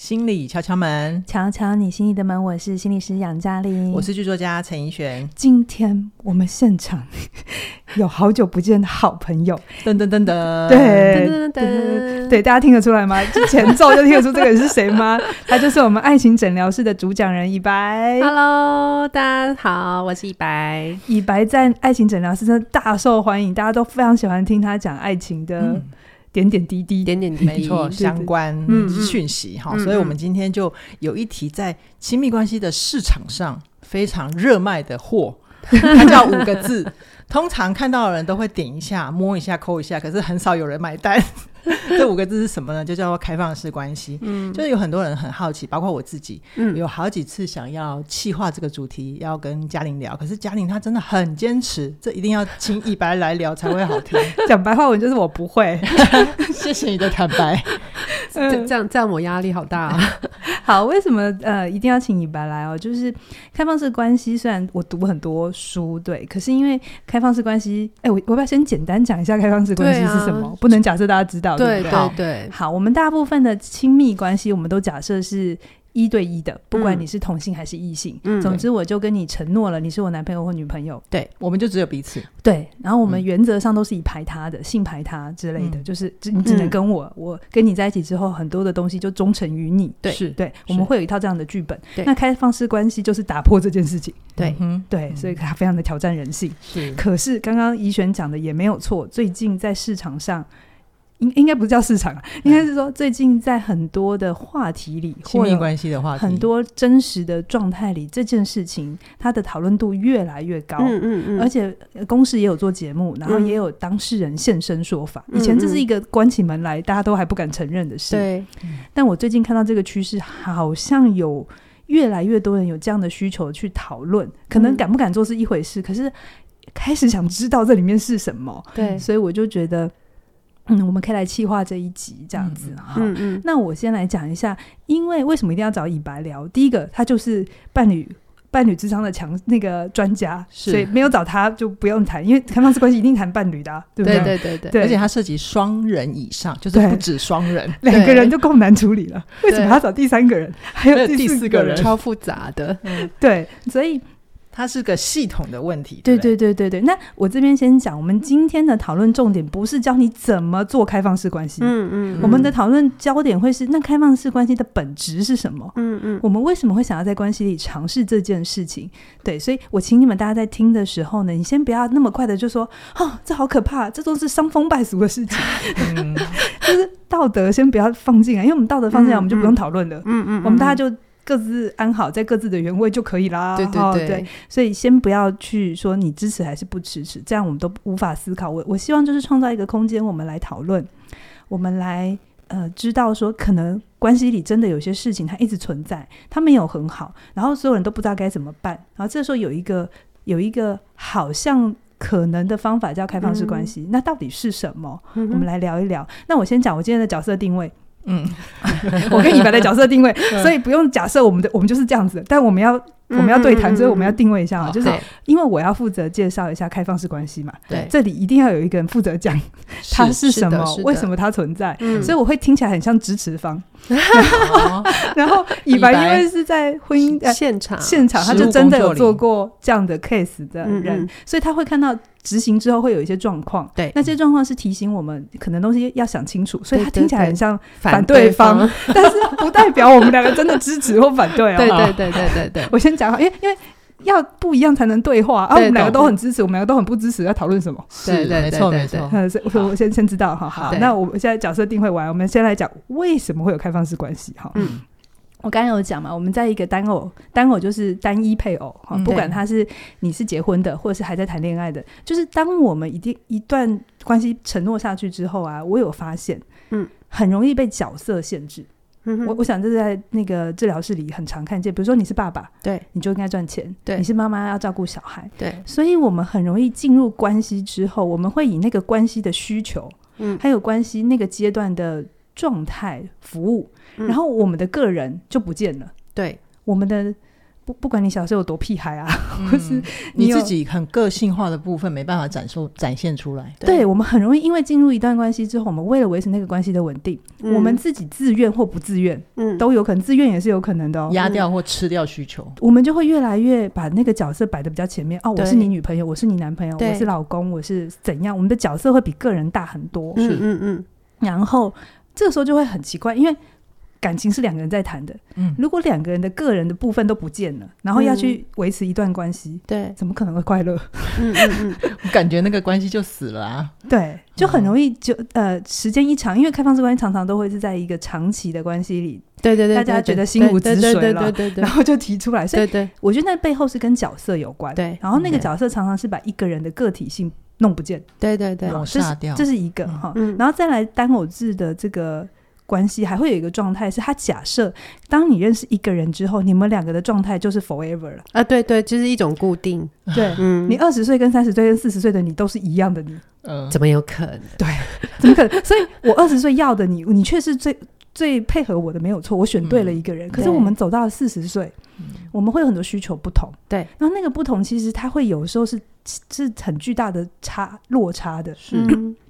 心理敲敲门，敲敲你心里的门。我是心理师杨嘉玲，我是剧作家陈怡璇。今天我们现场有好久不见的好朋友，噔噔噔噔，对噔噔噔，对，大家听得出来吗？就前奏就听得出这个人是谁吗？他就是我们爱情诊疗室的主讲人以白。Hello，大家好，我是以白。以白在爱情诊疗室真的大受欢迎，大家都非常喜欢听他讲爱情的。嗯点点滴滴，点点滴滴，没错，相关讯息哈，所以我们今天就有一题在亲密关系的市场上非常热卖的货，它叫五个字，通常看到的人都会点一下、摸一下、抠一下，可是很少有人买单。这五个字是什么呢？就叫做开放式关系。嗯，就是有很多人很好奇，包括我自己，嗯，有好几次想要气化这个主题，要跟嘉玲聊，可是嘉玲她真的很坚持，这一定要请以白来聊才会好听。讲白话文就是我不会，谢谢你的坦白。这这样这样我压力好大啊。好，为什么呃一定要请以白来哦？就是开放式关系，虽然我读很多书，对，可是因为开放式关系，哎，我我要不要先简单讲一下开放式关系是什么？啊、不能假设大家知道。对对对，好，我们大部分的亲密关系，我们都假设是一对一的，不管你是同性还是异性，嗯，总之我就跟你承诺了，你是我男朋友或女朋友，对，我们就只有彼此，对，然后我们原则上都是以排他的，嗯、性排他之类的，嗯、就是你只能跟我，嗯、我跟你在一起之后，很多的东西就忠诚于你，对，是。对，我们会有一套这样的剧本，对，那开放式关系就是打破这件事情，对，嗯，对，所以它非常的挑战人性，是，可是刚刚怡璇讲的也没有错，最近在市场上。应应该不叫市场啊，应该是说最近在很多的话题里，亲密关系的话题，很多真实的状态里，这件事情它的讨论度越来越高。嗯嗯嗯，而且公司也有做节目，然后也有当事人现身说法。以前这是一个关起门来大家都还不敢承认的事。对。但我最近看到这个趋势，好像有越来越多人有这样的需求去讨论。可能敢不敢做是一回事，可是开始想知道这里面是什么。对。所以我就觉得。嗯，我们可以来企划这一集这样子哈。嗯嗯，那我先来讲一下，因为为什么一定要找以白聊？第一个，他就是伴侣伴侣智商的强那个专家，所以没有找他就不用谈，因为开放式关系一定谈伴侣的，啊，对不对？对对对对。而且他涉及双人以上，就是不止双人，两个人就够难处理了。为什么要找第三个人？还有第四个人，超复杂的。嗯，对，所以。它是个系统的问题，对对对对对。那我这边先讲，我们今天的讨论重点不是教你怎么做开放式关系，嗯嗯，我们的讨论焦点会是那开放式关系的本质是什么？嗯嗯，我们为什么会想要在关系里尝试这件事情？对，所以我请你们大家在听的时候呢，你先不要那么快的就说，哦，这好可怕，这都是伤风败俗的事情，嗯 就是道德先不要放进来，因为我们道德放进来，我们就不用讨论了，嗯嗯，我们大家就。各自安好，在各自的原位就可以啦。对对对，所以先不要去说你支持还是不支持，这样我们都无法思考。我我希望就是创造一个空间，我们来讨论，我们来呃知道说，可能关系里真的有些事情它一直存在，它没有很好，然后所有人都不知道该怎么办。然后这时候有一个有一个好像可能的方法叫开放式关系，嗯、那到底是什么？嗯、我们来聊一聊。那我先讲我今天的角色定位。嗯，我跟以白的角色定位，所以不用假设我们的我们就是这样子，但我们要。我们要对谈，所以我们要定位一下啊，就是因为我要负责介绍一下开放式关系嘛。对，这里一定要有一个人负责讲它是什么，为什么它存在。所以我会听起来很像支持方。然后以白因为是在婚姻现场，现场他就真的有做过这样的 case 的人，所以他会看到执行之后会有一些状况。对，那些状况是提醒我们可能东西要想清楚，所以他听起来很像反对方，但是不代表我们两个真的支持或反对 啊。对对对对对对，我先。因为因为要不一样才能对话，啊，我们两个都很支持，我们两个都很不支持，要讨论什么？对对，没错没错。我先先知道哈，好，那我们现在角色定位完，我们先来讲为什么会有开放式关系哈。嗯，我刚刚有讲嘛，我们在一个单偶，单偶就是单一配偶哈，不管他是你是结婚的，或者是还在谈恋爱的，就是当我们一定一段关系承诺下去之后啊，我有发现，嗯，很容易被角色限制。我我想这是在那个治疗室里很常看见，比如说你是爸爸，对，你就应该赚钱；对，你是妈妈要照顾小孩，对。所以我们很容易进入关系之后，我们会以那个关系的需求，嗯，还有关系那个阶段的状态服务，然后我们的个人就不见了。对，我们的不不管你小时候有多屁孩啊，嗯、或是你，你自己很个性化的部分没办法展出展现出来。对，对我们很容易因为进入一段关系之后，我们为了维持那个关系的稳定，嗯、我们自己自愿或不自愿，嗯，都有可能，自愿也是有可能的、哦，压掉或吃掉需求、嗯，我们就会越来越把那个角色摆的比较前面。哦，我是你女朋友，我是你男朋友，我是老公，我是怎样？我们的角色会比个人大很多。是嗯嗯，然后这个时候就会很奇怪，因为。感情是两个人在谈的，嗯，如果两个人的个人的部分都不见了，然后要去维持一段关系，嗯，对，怎么可能会快乐？嗯嗯嗯，我感觉那个关系就死了啊。对，就很容易就呃，时间一长，因为开放式关系常常都会是在一个长期的关系里，对对对，大家觉得心如止水了，对对对对，然后就提出来，所以对，我觉得那背后是跟角色有关，对，然后那个角色常常是把一个人的个体性弄不见，对对对，抹杀掉，这是一个哈，然后再来单偶制的这个。关系还会有一个状态，是他假设，当你认识一个人之后，你们两个的状态就是 forever 了啊！对对，就是一种固定。对，嗯，你二十岁跟三十岁跟四十岁的你都是一样的你，嗯，怎么有可能？对，怎么可能？所以我二十岁要的你，你却是最最配合我的，没有错，我选对了一个人。嗯、可是我们走到了四十岁，我们会有很多需求不同，对，然后那个不同，其实它会有时候是是很巨大的差落差的，是。嗯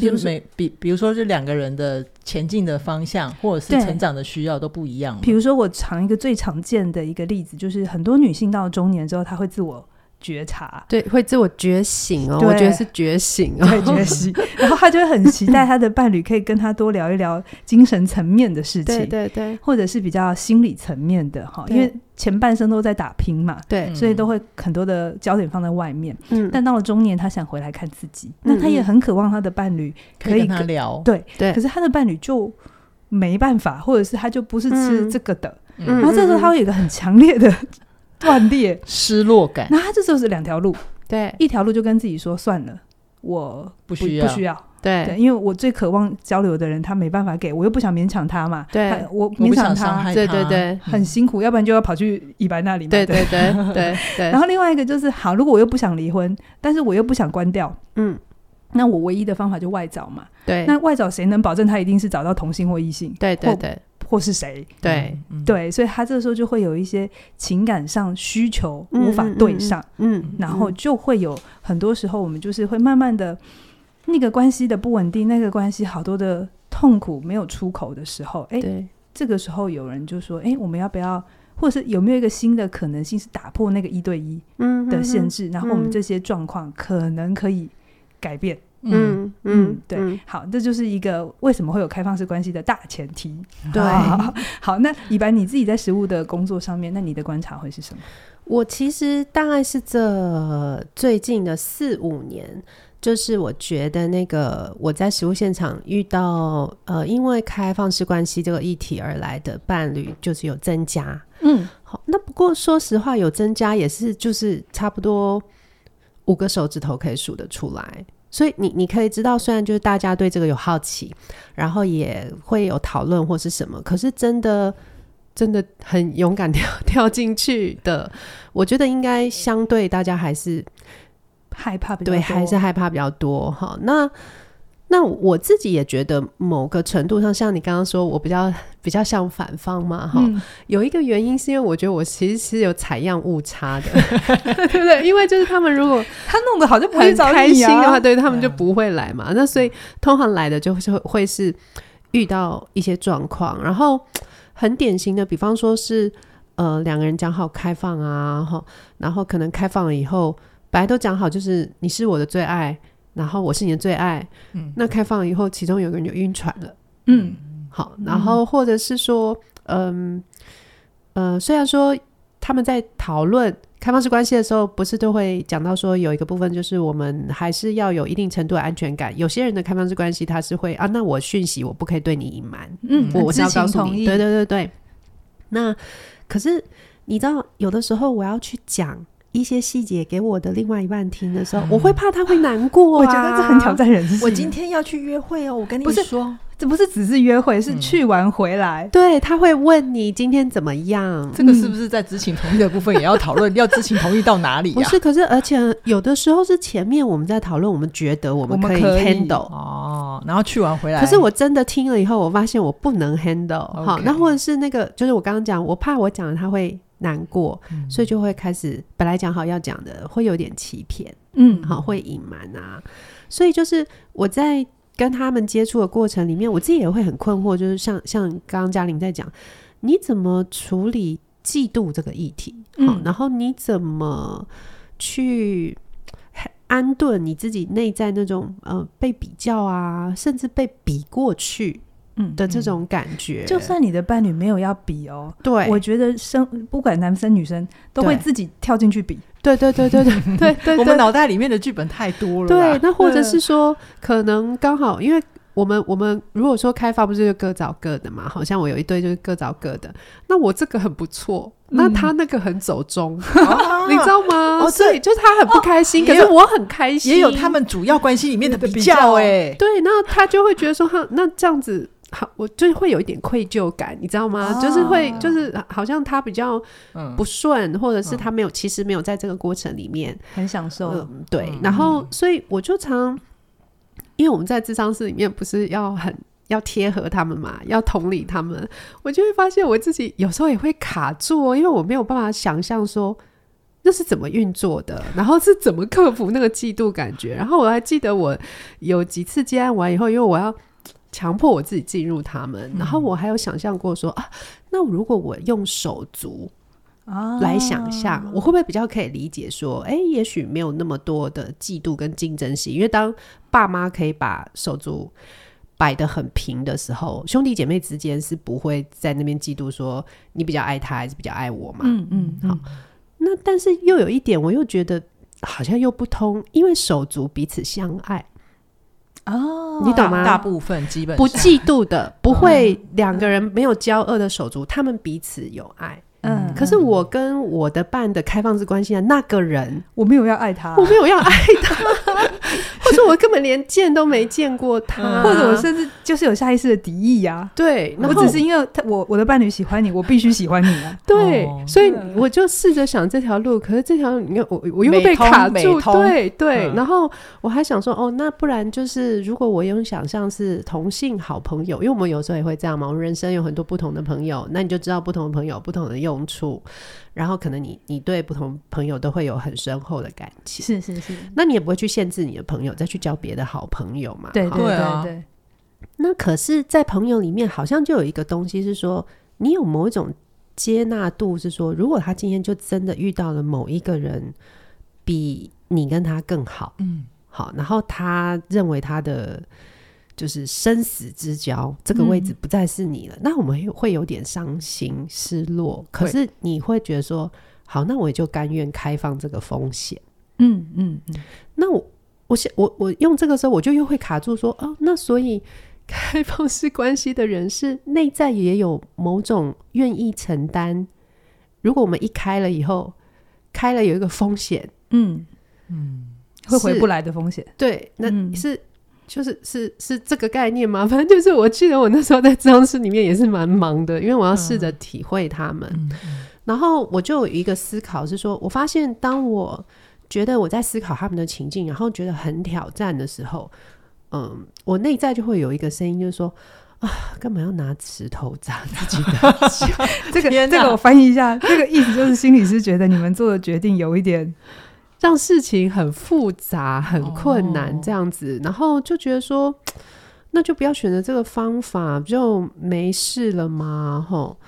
就是每比比如说，这两个人的前进的方向，或者是成长的需要都不一样。比如说，我常一个最常见的一个例子，就是很多女性到中年之后，她会自我觉察，对，会自我觉醒哦。我觉得是觉醒哦，对，觉醒。然后他就会很期待他的伴侣可以跟他多聊一聊精神层面的事情，对对对，或者是比较心理层面的哈，因为。前半生都在打拼嘛，对，所以都会很多的焦点放在外面。嗯，但到了中年，他想回来看自己，嗯、那他也很渴望他的伴侣可以，可以跟他聊。对对，可是他的伴侣就没办法，或者是他就不是吃这个的。嗯、然后这时候他会有一个很强烈的断裂、失落感。那他这时候是两条路，对，一条路就跟自己说算了，我不，需要，不需要。对，对，因为我最渴望交流的人，他没办法给我，又不想勉强他嘛。对，我勉强他，他对对对，很辛苦，嗯、要不然就要跑去以白那里嘛。对对对对对，对。然后另外一个就是，好，如果我又不想离婚，但是我又不想关掉，嗯，那我唯一的方法就外找嘛。对，那外找谁能保证他一定是找到同性或异性？对对对，或是谁？对、嗯、对，所以他这个时候就会有一些情感上需求无法对上，嗯，嗯，嗯，然后就会有很多时候，我们就是会慢慢的。那个关系的不稳定，那个关系好多的痛苦没有出口的时候，哎，对，这个时候有人就说，哎，我们要不要，或者是有没有一个新的可能性，是打破那个一对一的限制，嗯、然后我们这些状况可能可以改变。嗯嗯，嗯，对，嗯、好，这就是一个为什么会有开放式关系的大前提。对，好，好，那以白你自己在实务的工作上面，那你的观察会是什么？我其实大概是这最近的四五年。就是我觉得那个我在实务现场遇到呃，因为开放式关系这个议题而来的伴侣，就是有增加。嗯，好，那不过说实话，有增加也是就是差不多五个手指头可以数得出来。所以你你可以知道，虽然就是大家对这个有好奇，然后也会有讨论或是什么，可是真的真的很勇敢跳 跳进去的，我觉得应该相对大家还是。害怕比较多，对，还是害怕比较多哈。那那我自己也觉得，某个程度上，像你刚刚说，我比较比较像反方嘛哈。嗯、有一个原因是因为我觉得我其实是有采样误差的，对不对？因为就是他们如果 他弄得好，就不会开心的话，对他们就不会来嘛。嗯、那所以通常来的就是会是遇到一些状况，然后很典型的，比方说是呃两个人讲好开放啊哈，然后可能开放了以后。本来都讲好，就是你是我的最爱，然后我是你的最爱。嗯，那开放了以后，其中有个人就晕船了。嗯，好，然后或者是说，嗯呃，虽然说他们在讨论开放式关系的时候，不是都会讲到说有一个部分，就是我们还是要有一定程度的安全感。有些人的开放式关系，他是会啊，那我讯息我不可以对你隐瞒。嗯，我我是要告诉你，对对对对。那可是你知道，有的时候我要去讲。一些细节给我的另外一半听的时候，嗯、我会怕他会难过、啊。我觉得这很挑战人性。我今天要去约会哦，我跟你说，不这不是只是约会，是去完回来。嗯、对，他会问你今天怎么样？这个是不是在知情同意的部分也要讨论？要知情同意到哪里、啊？不是，可是而且有的时候是前面我们在讨论，我们觉得我们可以 handle 哦，然后去完回来。可是我真的听了以后，我发现我不能 handle。好，那或者是那个，就是我刚刚讲，我怕我讲了他会。难过，嗯、所以就会开始本来讲好要讲的，会有点欺骗，嗯，好，会隐瞒啊。所以就是我在跟他们接触的过程里面，我自己也会很困惑，就是像像刚刚嘉玲在讲，你怎么处理嫉妒这个议题？好，嗯、然后你怎么去安顿你自己内在那种呃被比较啊，甚至被比过去？嗯的这种感觉，就算你的伴侣没有要比哦，对，我觉得生不管男生女生都会自己跳进去比，对对对对对对 对，我们脑袋里面的剧本太多了，对，那或者是说，可能刚好，因为我们我们如果说开发不是就各找各的嘛，好像我有一对就是各找各的，那我这个很不错，那他那个很走中，你知道吗？所以就是他很不开心，可是我很开心，也有他们主要关系里面的比较，哎，对，那他就会觉得说，哈，那这样子。好，我就是会有一点愧疚感，你知道吗？哦、就是会，就是好像他比较不顺，嗯、或者是他没有，嗯、其实没有在这个过程里面很享受。嗯、对，嗯、然后所以我就常，因为我们在智商室里面不是要很要贴合他们嘛，要同理他们，我就会发现我自己有时候也会卡住哦，因为我没有办法想象说那是怎么运作的，然后是怎么克服那个嫉妒感觉。然后我还记得我有几次接案完以后，因为我要。强迫我自己进入他们，然后我还有想象过说啊，那如果我用手足来想象，啊、我会不会比较可以理解说，哎、欸，也许没有那么多的嫉妒跟竞争心，因为当爸妈可以把手足摆得很平的时候，兄弟姐妹之间是不会在那边嫉妒说你比较爱他还是比较爱我嘛？嗯嗯，嗯，好，那但是又有一点，我又觉得好像又不通，因为手足彼此相爱。哦，你懂吗？大部分基本不嫉妒的，不会两个人没有交恶的手足，他们彼此有爱。嗯，可是我跟我的伴的开放式关系的那个人，我没有要爱他，我没有要爱他，或者我根本连见都没见过他，或者我甚至就是有下意识的敌意呀。对，我只是因为他我我的伴侣喜欢你，我必须喜欢你啊。对，所以我就试着想这条路，可是这条路你看我我又被卡住，对对。然后我还想说，哦，那不然就是如果我用想象是同性好朋友，因为我们有时候也会这样嘛，我们人生有很多不同的朋友，那你就知道不同的朋友不同的用。处，然后可能你你对不同朋友都会有很深厚的感情，是是是，那你也不会去限制你的朋友再去交别的好朋友嘛？对对对对。那可是，在朋友里面，好像就有一个东西是说，你有某一种接纳度，是说，如果他今天就真的遇到了某一个人比你跟他更好，嗯，好，然后他认为他的。就是生死之交，这个位置不再是你了，嗯、那我们会有点伤心、失落。可是你会觉得说，好，那我也就甘愿开放这个风险。嗯嗯嗯。那我，我想，我我用这个时候，我就又会卡住说，哦，那所以 开放式关系的人是内在也有某种愿意承担。如果我们一开了以后，开了有一个风险，嗯嗯，会回不来的风险。对，那是。嗯就是是是这个概念吗？反正就是，我记得我那时候在咨商室里面也是蛮忙的，因为我要试着体会他们。然后我就有一个思考是说，我发现当我觉得我在思考他们的情境，然后觉得很挑战的时候，嗯，我内在就会有一个声音，就是说啊，干嘛要拿石头砸自己的脚？这个这个我翻译一下，这个意思就是心理师觉得你们做的决定有一点。让事情很复杂、很困难这样子，哦、然后就觉得说，那就不要选择这个方法，就没事了吗？吼，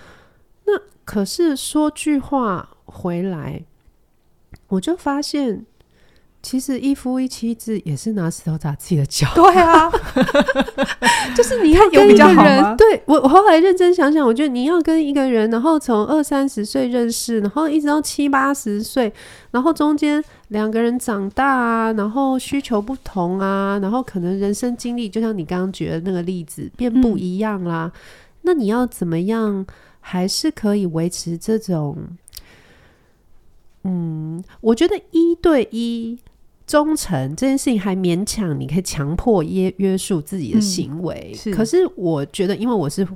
那可是说句话回来，我就发现。其实一夫一妻制也是拿石头砸自己的脚。对啊，就是你要跟一个人，对，我我后来认真想想，我觉得你要跟一个人，然后从二三十岁认识，然后一直到七八十岁，然后中间两个人长大啊，然后需求不同啊，然后可能人生经历，就像你刚刚举的那个例子，变不一样啦。嗯、那你要怎么样，还是可以维持这种？嗯，我觉得一对一。忠诚这件事情还勉强，你可以强迫约约束自己的行为。嗯、是，可是我觉得，因为我是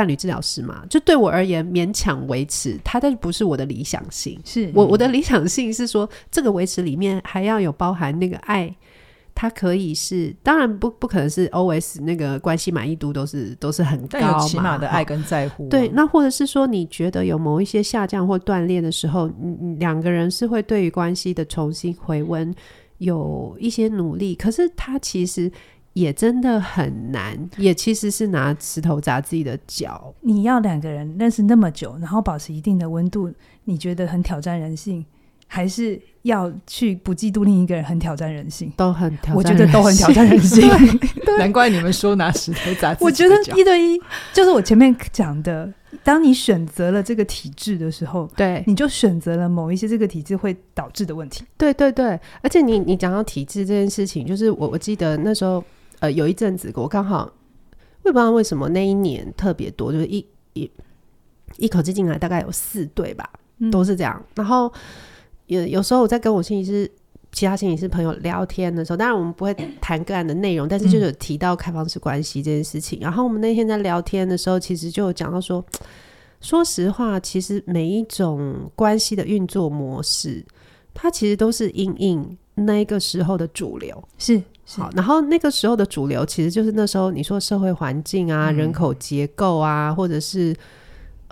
伴侣治疗师嘛，就对我而言，勉强维持它，但是不是我的理想性。是我我的理想性是说，这个维持里面还要有包含那个爱。它可以是，当然不不可能是 always 那个关系满意度都是都是很高嘛，起码的爱跟在乎、啊。对，那或者是说你觉得有某一些下降或断裂的时候，你两个人是会对于关系的重新回温有一些努力，可是他其实也真的很难，也其实是拿石头砸自己的脚。你要两个人认识那么久，然后保持一定的温度，你觉得很挑战人性？还是要去不嫉妒另一个人，很挑战人性，都很挑战，我觉得都很挑战人性。对，难怪你们说拿石头砸自己的。我觉得一对一就是我前面讲的，当你选择了这个体制的时候，对，你就选择了某一些这个体制会导致的问题。对对对，而且你你讲到体制这件事情，就是我我记得那时候呃有一阵子我刚好我也不知道为什么那一年特别多，就是一一一口气进来大概有四对吧，嗯、都是这样，然后。有有时候我在跟我心理师、其他心理师朋友聊天的时候，当然我们不会谈个案的内容，但是就有提到开放式关系这件事情。嗯、然后我们那天在聊天的时候，其实就有讲到说，说实话，其实每一种关系的运作模式，它其实都是因应那个时候的主流。是，是，好，然后那个时候的主流，其实就是那时候你说社会环境啊、嗯、人口结构啊，或者是。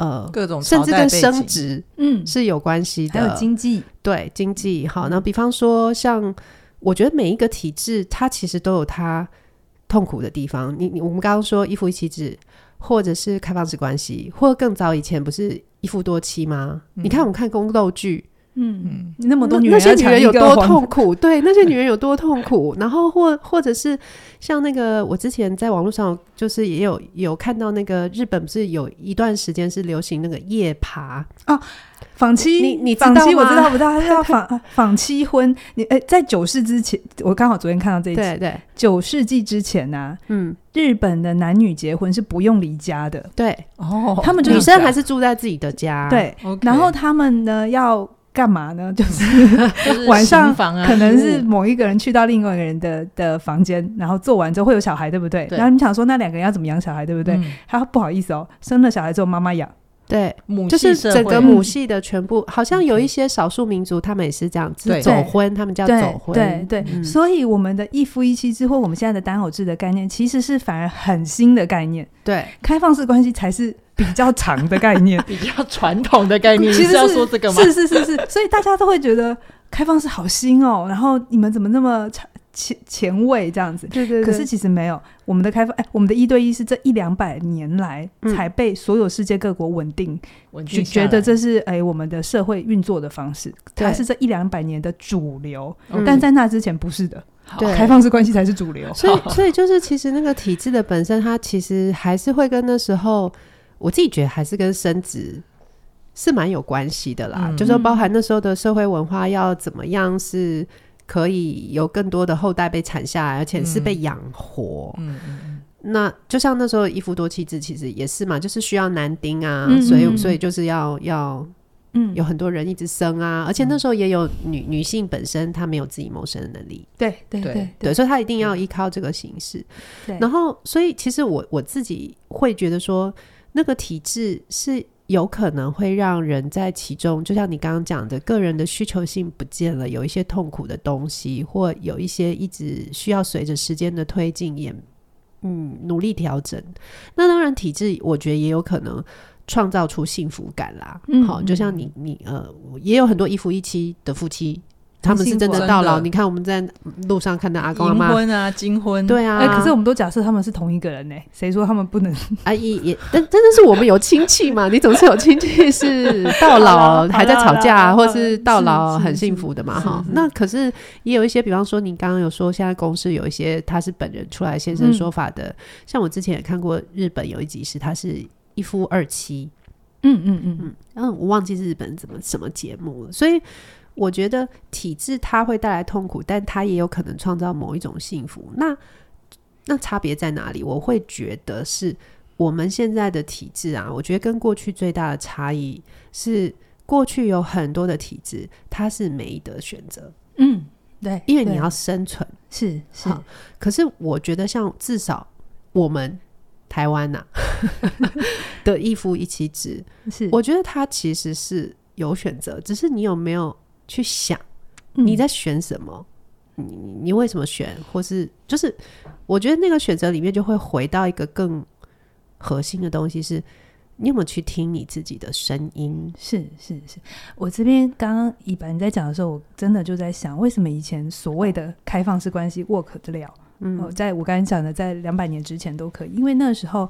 呃，各种甚至跟生殖，嗯，是有关系的。还有经济，对经济。好，那比方说，像我觉得每一个体制，它其实都有它痛苦的地方。你你，我们刚刚说一夫一妻制，或者是开放式关系，或者更早以前不是一夫多妻吗？嗯、你看，我们看宫斗剧。嗯。嗯，那么多女人，那些女人有多痛苦？对，那些女人有多痛苦？然后或或者是像那个，我之前在网络上就是也有有看到那个日本不是有一段时间是流行那个夜爬啊，访妻，你你访妻，我知道不知道，他是要 访访妻婚。你哎，在九世之前，我刚好昨天看到这一集，对对，九世纪之前呢，嗯，日本的男女结婚是不用离家的，对。哦，他们女生还是住在自己的家，对，然后他们呢要。干嘛呢？就是晚上可能是某一个人去到另外一个人的的房间，然后做完之后会有小孩，对不对？然后你想说那两个人要怎么养小孩，对不对？他不好意思哦，生了小孩之后妈妈养，对，母就是整个母系的全部。好像有一些少数民族他们也是这样子走婚，他们叫走婚，对对。所以我们的一夫一妻制或我们现在的单偶制的概念，其实是反而很新的概念。对，开放式关系才是。比较长的概念，比较传统的概念，其实是要说这个吗？是是是是，所以大家都会觉得开放式好新哦。然后你们怎么那么前前卫这样子？对对对。可是其实没有，我们的开放，哎，我们的一对一是这一两百年来才被所有世界各国稳定，稳定觉得这是哎我们的社会运作的方式，它是这一两百年的主流。但在那之前不是的，对，开放式关系才是主流。所以所以就是其实那个体制的本身，它其实还是会跟那时候。我自己觉得还是跟生殖是蛮有关系的啦，嗯、就是说包含那时候的社会文化要怎么样是可以有更多的后代被产下来，而且是被养活。嗯嗯嗯。那就像那时候一夫多妻制，其实也是嘛，就是需要男丁啊，所以所以就是要要嗯有很多人一直生啊，而且那时候也有女女性本身她没有自己谋生的能力，对对对对，对，所以她一定要依靠这个形式。对，然后所以其实我我自己会觉得说。那个体制是有可能会让人在其中，就像你刚刚讲的，个人的需求性不见了，有一些痛苦的东西，或有一些一直需要随着时间的推进也嗯努力调整。那当然，体质我觉得也有可能创造出幸福感啦。嗯，好，就像你你呃，也有很多一夫一妻的夫妻。他们是真的到老，你看我们在路上看到阿公阿妈银婚啊、金婚，对啊。哎，可是我们都假设他们是同一个人呢，谁说他们不能？阿姨也，但真的是我们有亲戚嘛？你总是有亲戚是到老还在吵架，或是到老很幸福的嘛？哈，那可是也有一些，比方说你刚刚有说，现在公司有一些他是本人出来现身说法的，像我之前也看过日本有一集是他是一夫二妻，嗯嗯嗯嗯，嗯，我忘记日本怎么什么节目了，所以。我觉得体制它会带来痛苦，但它也有可能创造某一种幸福。那那差别在哪里？我会觉得是我们现在的体制啊，我觉得跟过去最大的差异是，过去有很多的体制它是没得选择。嗯，对，因为你要生存，是是。可是我觉得，像至少我们台湾呐、啊、的一夫一妻制，是我觉得它其实是有选择，只是你有没有。去想你在选什么，你你为什么选，或是就是我觉得那个选择里面就会回到一个更核心的东西是。你有没有去听你自己的声音？是是是，我这边刚刚一般你在讲的时候，我真的就在想，为什么以前所谓的开放式关系 work 得了？嗯，在我刚才讲的，在两百年之前都可以，因为那时候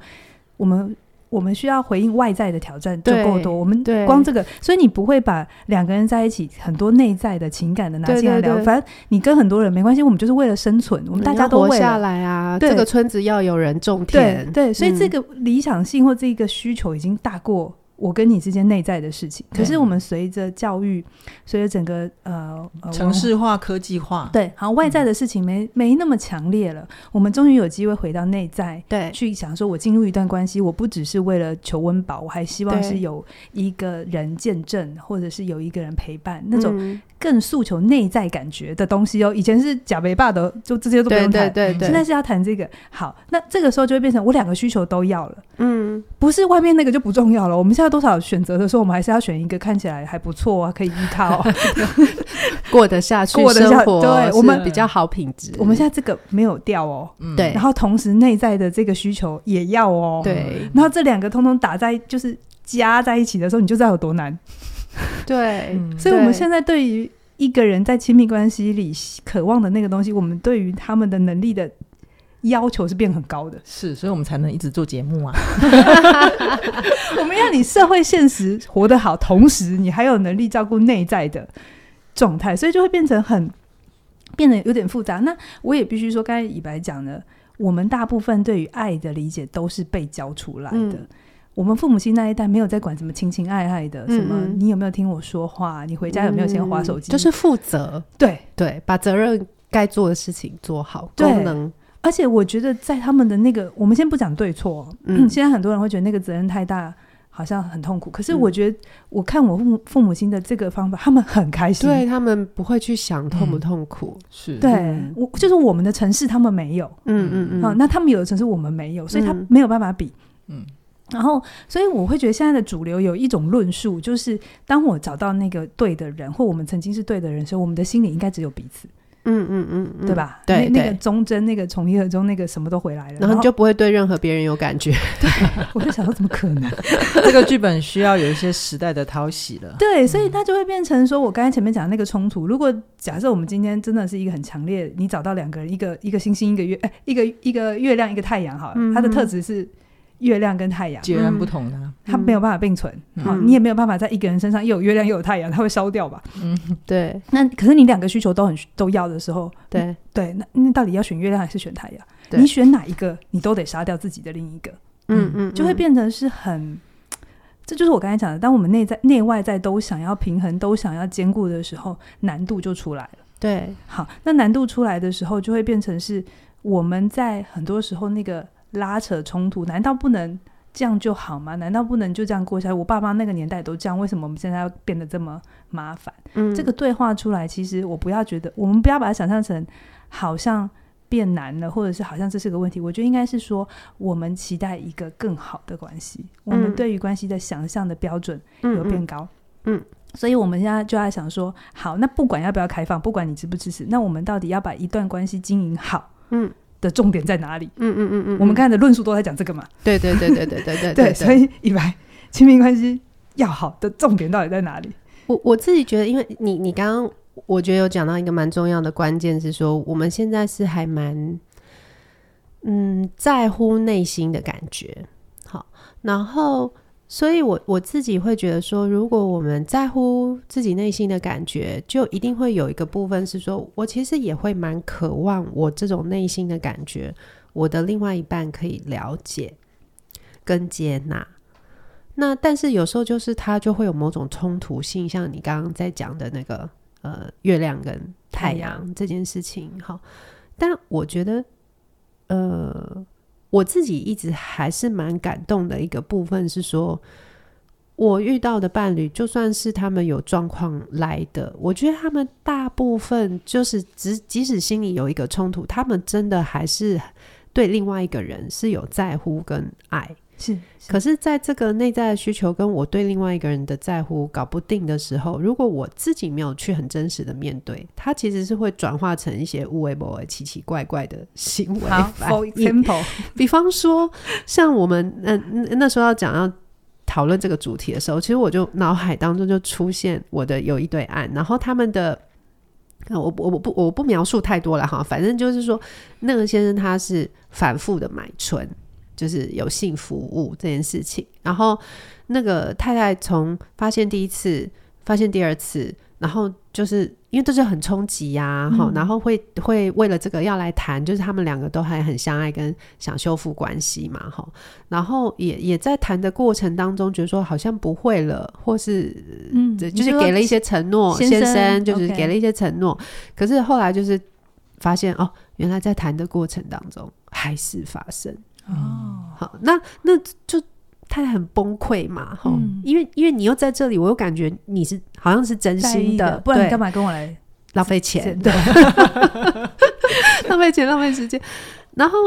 我们。我们需要回应外在的挑战就够多，我们光这个，所以你不会把两个人在一起很多内在的情感的拿进来聊。反正你跟很多人没关系，我们就是为了生存，我们大家都活下来啊。这个村子要有人种田，对，对，所以这个理想性或这个需求已经大过。我跟你之间内在的事情，可是我们随着教育，随着整个呃城市化、科技化，对，好，外在的事情没没那么强烈了。我们终于有机会回到内在，对，去想说，我进入一段关系，我不只是为了求温饱，我还希望是有一个人见证，或者是有一个人陪伴，那种更诉求内在感觉的东西哦。以前是假没爸的，就这些都不用谈，对对，现在是要谈这个。好，那这个时候就会变成我两个需求都要了，嗯，不是外面那个就不重要了。我们现在。多少选择的时候，我们还是要选一个看起来还不错啊，可以依靠、过得下去过得下生活。对，我们比较好品质。我们现在这个没有掉哦，对、嗯。然后同时内在的这个需求也要哦，对。然后这两个通通打在就是加在一起的时候，你就知道有多难。对、嗯，所以我们现在对于一个人在亲密关系里渴望的那个东西，我们对于他们的能力的。要求是变很高的，是，所以我们才能一直做节目啊。我们要你社会现实活得好，同时你还有能力照顾内在的状态，所以就会变成很变得有点复杂。那我也必须说，刚才以白讲的，我们大部分对于爱的理解都是被教出来的。嗯、我们父母亲那一代没有在管什么情情爱爱的，嗯、什么你有没有听我说话，你回家有没有先滑手机，嗯、就是负责，对对，把责任该做的事情做好，功能。而且我觉得，在他们的那个，我们先不讲对错，嗯，现在很多人会觉得那个责任太大，好像很痛苦。可是我觉得，我看我父母父母亲的这个方法，他们很开心，对他们不会去想痛不痛苦，嗯、是。对我就是我们的城市，他们没有，嗯嗯嗯，好，那他们有的城市我们没有，所以他没有办法比，嗯。然后，所以我会觉得现在的主流有一种论述，就是当我找到那个对的人，或我们曾经是对的人时候，我们的心里应该只有彼此。嗯嗯嗯，嗯，对吧？对，那，那个忠贞，那个从一而终，那个什么都回来了，然后你就不会对任何别人有感觉。对，我就想说，怎么可能？这个剧本需要有一些时代的淘洗了。对，所以它就会变成说，我刚才前面讲的那个冲突。如果假设我们今天真的是一个很强烈，你找到两个人，一个一个星星，一个月，哎，一个一个月亮，一个太阳，好了，嗯，它的特质是。月亮跟太阳截然不同的，嗯，它没有办法并存。好，嗯，你也没有办法在一个人身上又有月亮又有太阳，它会烧掉吧？嗯，对。那可是你两个需求都很都要的时候，对，嗯，对，那那到底要选月亮还是选太阳？你选哪一个，你都得杀掉自己的另一个。嗯嗯，就会变成是很，这就是我刚才讲的，当我们内在内外在都想要平衡，都想要兼顾的时候，难度就出来了。对，好，那难度出来的时候，就会变成是我们在很多时候那个。拉扯冲突，难道不能这样就好吗？难道不能就这样过下去？我爸妈那个年代都这样，为什么我们现在要变得这么麻烦？嗯，这个对话出来，其实我不要觉得，我们不要把它想象成好像变难了，或者是好像这是个问题。我觉得应该是说，我们期待一个更好的关系，嗯，我们对于关系的想象的标准有变高。嗯，嗯，所以我们现在就在想说，好，那不管要不要开放，不管你支不支持，那我们到底要把一段关系经营好？嗯。的重点在哪里？嗯嗯嗯嗯，我们刚才的论述都在讲这个嘛。对对对对对对对对，所以以白亲密关系要好的重点到底在哪里？我我自己觉得，因为你你刚刚我觉得有讲到一个蛮重要的关键是说，我们现在是还蛮嗯在乎内心的感觉。好，然后所以我，我我自己会觉得说，如果我们在乎自己内心的感觉，就一定会有一个部分是说，我其实也会蛮渴望我这种内心的感觉，我的另外一半可以了解跟接纳。那但是有时候就是他就会有某种冲突性，像你刚刚在讲的那个呃月亮跟太阳这件事情。好，但我觉得呃。我自己一直还是蛮感动的一个部分是说，我遇到的伴侣，就算是他们有状况来的，我觉得他们大部分就是只即使心里有一个冲突，他们真的还是对另外一个人是有在乎跟爱。是，是。可是，在这个内在的需求跟我对另外一个人的在乎搞不定的时候，如果我自己没有去很真实的面对，它其实是会转化成一些无微不微、奇奇怪怪的行为。好，For example，比方说，像我们嗯那，那时候要讲要讨论这个主题的时候，其实我就脑海当中就出现我的有一对案，然后他们的。我我我不我不描述太多了哈，反正就是说，那个先生他是反复的买春，就是有性服务这件事情。然后那个太太从发现第一次，发现第二次，然后就是。因为这是很冲击呀，哈、嗯，然后会会为了这个要来谈，就是他们两个都还很相爱，跟想修复关系嘛，哈，然后也也在谈的过程当中，觉得说好像不会了，或是嗯，就是给了一些承诺，先生，先生就是给了一些承诺可是后来就是发现哦，原来在谈的过程当中还是发生哦，好，那那就。太太很崩溃嘛，哈、嗯，因为因为你又在这里，我又感觉你是好像是真心的，的不然你干嘛跟我来浪费钱？对，浪费钱，浪费时间。然后，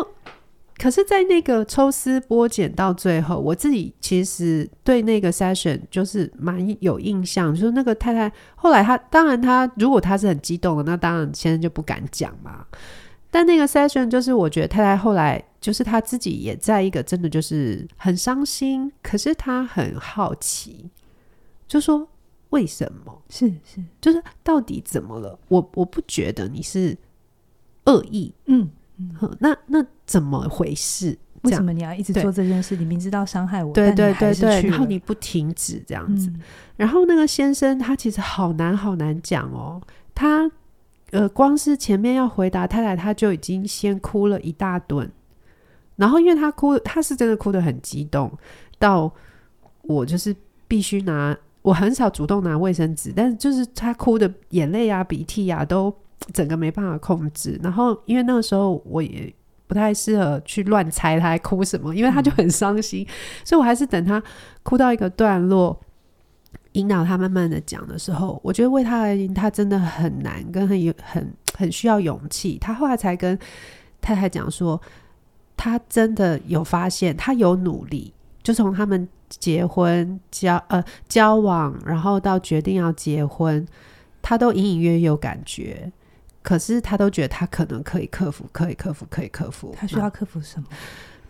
可是，在那个抽丝剥茧到最后，我自己其实对那个 session 就是蛮有印象，就是那个太太后来她，当然她如果她是很激动的，那当然先生就不敢讲嘛。但那个 session 就是我觉得太太后来就是他自己也在一个真的就是很伤心，可是他很好奇，就说为什么？是是，就是到底怎么了？我我不觉得你是恶意，嗯，嗯，那那怎么回事？为什么你要一直做这件事？你明知道伤害我，对对对对，然后你不停止这样子，嗯，然后那个先生他其实好难好难讲哦，他。呃，光是前面要回答太太，他就已经先哭了一大顿。然后，因为他哭，他是真的哭得很激动，到我就是必须拿，我很少主动拿卫生纸，但是就是他哭的眼泪啊、鼻涕啊，都整个没办法控制。然后，因为那个时候我也不太适合去乱猜他在哭什么，因为他就很伤心，所以我还是等他哭到一个段落。引导他慢慢的讲的时候，我觉得为他而言，他真的很难，跟很有很很需要勇气。他后来才跟太太讲说，他真的有发现，他有努力，就从他们结婚交呃交往，然后到决定要结婚，他都隐隐约约有感觉，可是他都觉得他可能可以克服，可以克服，可以克服。他需要克服什么？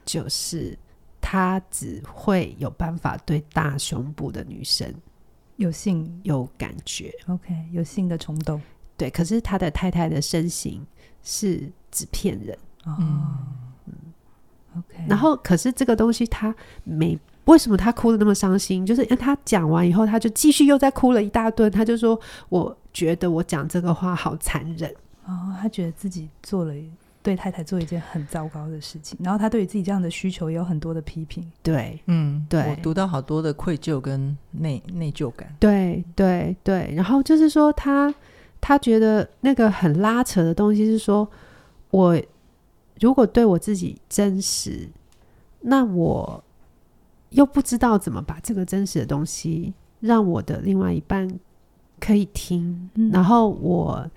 就是他只会有办法对大胸部的女生。有性有感觉，OK，有性的冲动，对。可是他的太太的身形是纸片人，哦，嗯，OK。然后，可是这个东西他没为什么他哭的那么伤心？就是因为他讲完以后，他就继续又再哭了一大顿。他就说：“我觉得我讲这个话好残忍。”哦，他觉得自己做了。对太太做一件很糟糕的事情，然后他对于自己这样的需求也有很多的批评。对，嗯，对，我读到好多的愧疚跟内内疚感。对，对，对。然后就是说他，他他觉得那个很拉扯的东西是说，我如果对我自己真实，那我又不知道怎么把这个真实的东西让我的另外一半可以听，嗯、然后我。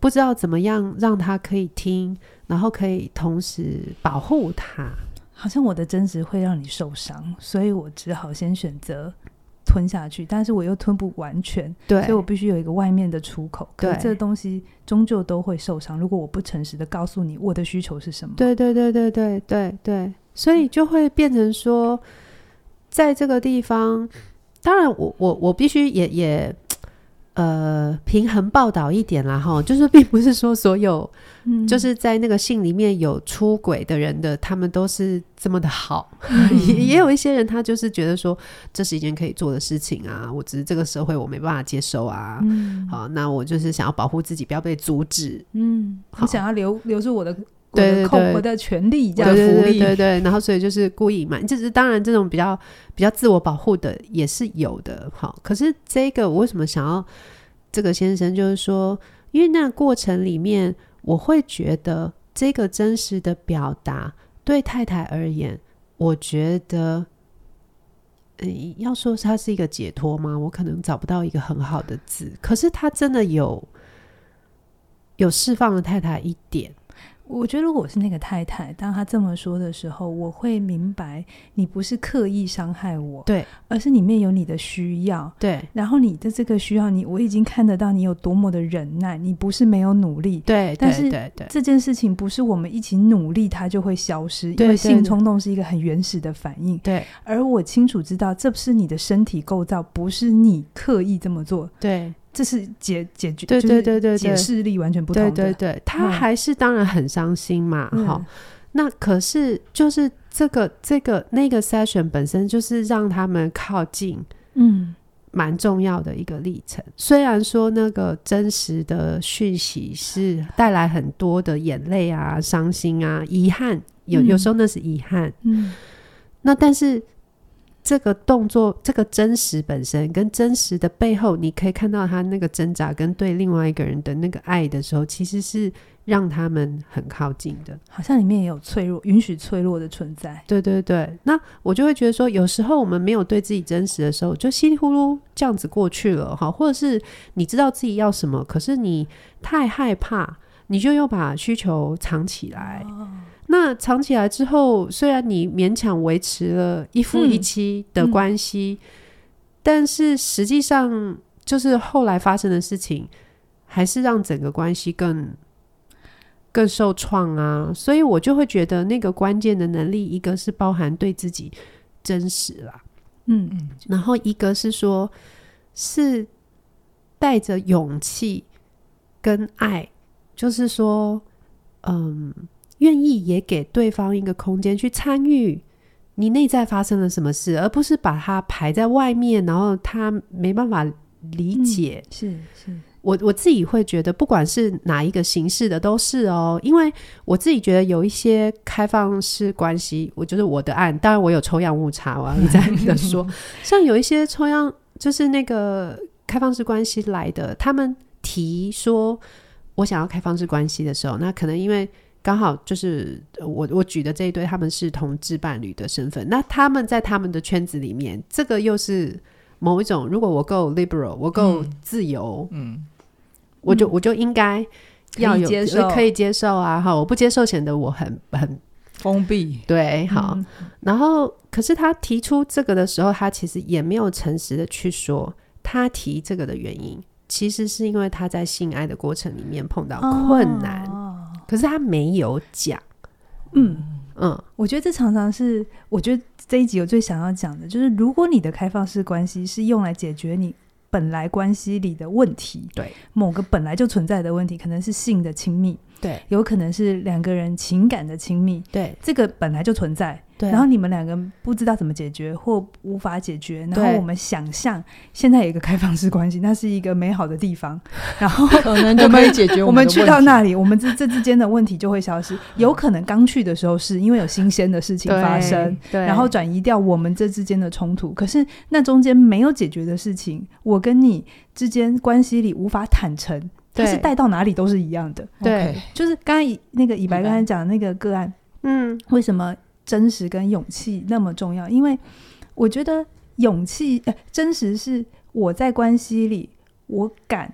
不知道怎么样让他可以听，然后可以同时保护他。好像我的真实会让你受伤，所以我只好先选择吞下去。但是我又吞不完全，对，所以我必须有一个外面的出口。对，可这东西终究都会受伤。如果我不诚实的告诉你我的需求是什么，对对对对对对对，所以就会变成说，在这个地方，当然我我我必须也也。呃，平衡报道一点啦，哈，就是并不是说所有，嗯，就是在那个信里面有出轨的人的，他们都是这么的好，嗯、也 也有一些人，他就是觉得说这是一件可以做的事情啊，我只是这个社会我没办法接受啊，嗯，好，那我就是想要保护自己，不要被阻止，嗯，我想要留留住我的。对对对，我的权利这样福利，对对对，对，对，然后所以就是故意嘛，就是当然这种比较比较自我保护的也是有的，好，可是这个我为什么想要这个先生，就是说，因为那个过程里面，我会觉得这个真实的表达对太太而言，我觉得，嗯，要说他是一个解脱吗？我可能找不到一个很好的字，可是他真的有有释放了太太一点。我觉得如果我是那个太太，当她这么说的时候，我会明白你不是刻意伤害我，对，而是里面有你的需要，对。然后你的这个需要你，你我已经看得到你有多么的忍耐，你不是没有努力，对。但是对对，这件事情不是我们一起努力它就会消失，因为性冲动是一个很原始的反应，对。而我清楚知道，这不是你的身体构造，不是你刻意这么做，对。这是解解决，对对对对，解释力完全不同的。对对对，他还是当然很伤心嘛，哈、嗯。那可是就是这个这个那个 session 本身就是让他们靠近，嗯，蛮重要的一个历程。虽然说那个真实的讯息是带来很多的眼泪啊、伤心啊、遗憾，有有时候那是遗憾，嗯。那但是。这个动作，这个真实本身跟真实的背后，你可以看到他那个挣扎跟对另外一个人的那个爱的时候，其实是让他们很靠近的。好像里面也有脆弱，允许脆弱的存在。对对对，那我就会觉得说，有时候我们没有对自己真实的时候，就稀里糊涂这样子过去了哈，或者是你知道自己要什么，可是你太害怕，你就又把需求藏起来。哦那藏起来之后，虽然你勉强维持了一夫一妻的关系，嗯嗯、但是实际上就是后来发生的事情，还是让整个关系更更受创啊。所以我就会觉得那个关键的能力，一个是包含对自己真实啦，嗯嗯，然后一个是说，是带着勇气跟爱，就是说，嗯。愿意也给对方一个空间去参与你内在发生了什么事，而不是把它排在外面，然后他没办法理解。是、嗯、是，是我我自己会觉得，不管是哪一个形式的都是哦，因为我自己觉得有一些开放式关系，我就是我的案，当然我有抽样误差，我要一再的 说，像有一些抽样就是那个开放式关系来的，他们提说我想要开放式关系的时候，那可能因为。刚好就是我我举的这一对，他们是同志伴侣的身份。那他们在他们的圈子里面，这个又是某一种。如果我够 liberal，我够自由，嗯，嗯我就我就应该要有接受，可以接受啊。哈，我不接受显得我很很封闭。对，好。嗯、然后，可是他提出这个的时候，他其实也没有诚实的去说他提这个的原因，其实是因为他在性爱的过程里面碰到困难。哦可是他没有讲，嗯。嗯，我觉得这常常是，我觉得这一集我最想要讲的，就是如果你的开放式关系是用来解决你本来关系里的问题，对，某个本来就存在的问题，可能是性的亲密。对，有可能是两个人情感的亲密，对，这个本来就存在，对。然后你们两个不知道怎么解决或无法解决，然后我们想象现在有一个开放式关系，那是一个美好的地方，然后可能就可以解决我们。去到那里，我们这这之间的问题就会消失。有可能刚去的时候是因为有新鲜的事情发生，对，然后转移掉我们这之间的冲突。可是那中间没有解决的事情，我跟你之间关系里无法坦诚。它是带到哪里都是一样的，对，就是刚才那个以白刚才讲的那个个案，嗯，为什么真实跟勇气那么重要？因为我觉得勇气，呃，真实是我在关系里，我敢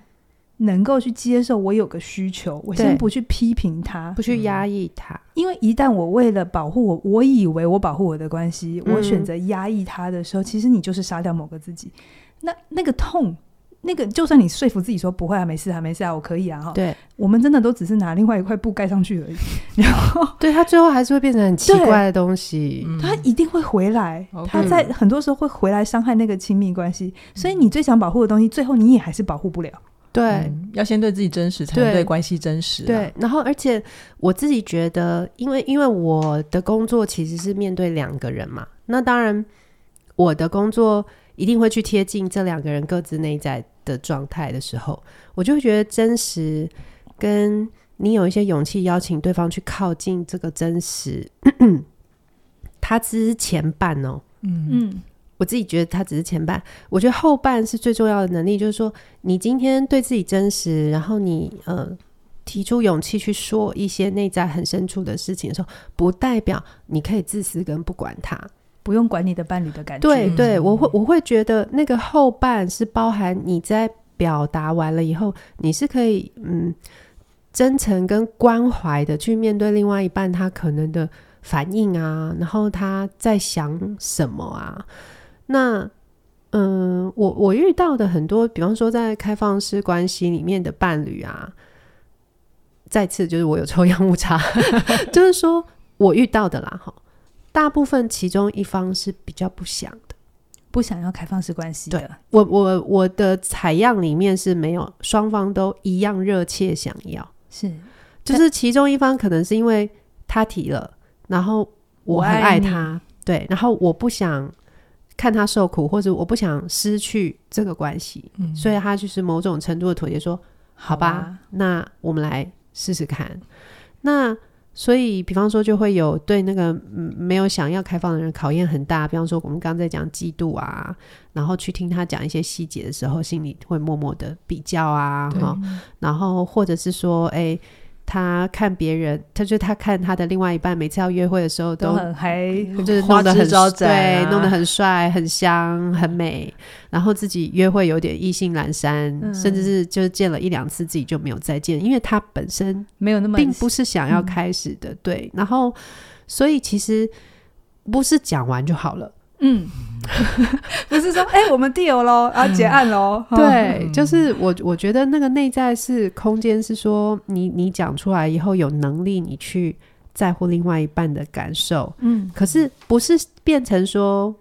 能够去接受，我有个需求，我先不去批评他，不去压抑他，因为一旦我为了保护我，我以为我保护我的关系，我选择压抑他的时候，其实你就是杀掉某个自己，那那个痛。那个，就算你说服自己说不会啊，没事啊，没事啊，我可以啊，哈。对，我们真的都只是拿另外一块布盖上去而已。然后，对，他最后还是会变成很奇怪的东西。他一定会回来，他在很多时候会回来伤害那个亲密关系。所以，你最想保护的东西，最后你也还是保护不了。对，要先对自己真实，才能对关系真实。对，然后，而且我自己觉得，因为因为我的工作其实是面对两个人嘛，那当然我的工作。一定会去贴近这两个人各自内在的状态的时候，我就会觉得真实，跟你有一些勇气邀请对方去靠近这个真实，他只是前半哦。嗯嗯，我自己觉得他只是前半，我觉得后半是最重要的能力，就是说你今天对自己真实，然后你呃提出勇气去说一些内在很深处的事情的时候，不代表你可以自私跟不管他。不用管你的伴侣的感觉。对对，我会我会觉得那个后半是包含你在表达完了以后，你是可以嗯真诚跟关怀的去面对另外一半他可能的反应啊，然后他在想什么啊？那嗯，我我遇到的很多，比方说在开放式关系里面的伴侣啊，再次就是我有抽样误差，就是说我遇到的啦哈，大部分其中一方是比较不想的，不想要开放式关系的。对，我我我的采样里面是没有双方都一样热切想要，是就是其中一方可能是因为他提了，然后我很爱他，对，然后我不想。看他受苦，或者我不想失去这个关系，嗯，所以他就是某种程度的妥协，说好吧，好吧，那我们来试试看。那所以，比方说，就会有对那个没有想要开放的人考验很大。比方说，我们刚刚在讲嫉妒啊，然后去听他讲一些细节的时候，心里会默默的比较啊，哈，然后或者是说，哎、欸。他看别人，他就他看他的另外一半，每次要约会的时候都，都很嗨，就是弄得很对，弄得很帅、很香、很美。然后自己约会有点意兴阑珊，嗯，甚至是就是见了一两次，自己就没有再见，因为他本身没有那么，并不是想要开始的。对，然后所以其实不是讲完就好了。嗯，不是说哎、欸，我们 deal 喽，然后结案喽。对，就是我，我觉得那个内在是空间，是说你你讲出来以后有能力，你去在乎另外一半的感受。嗯，可是不是变成说，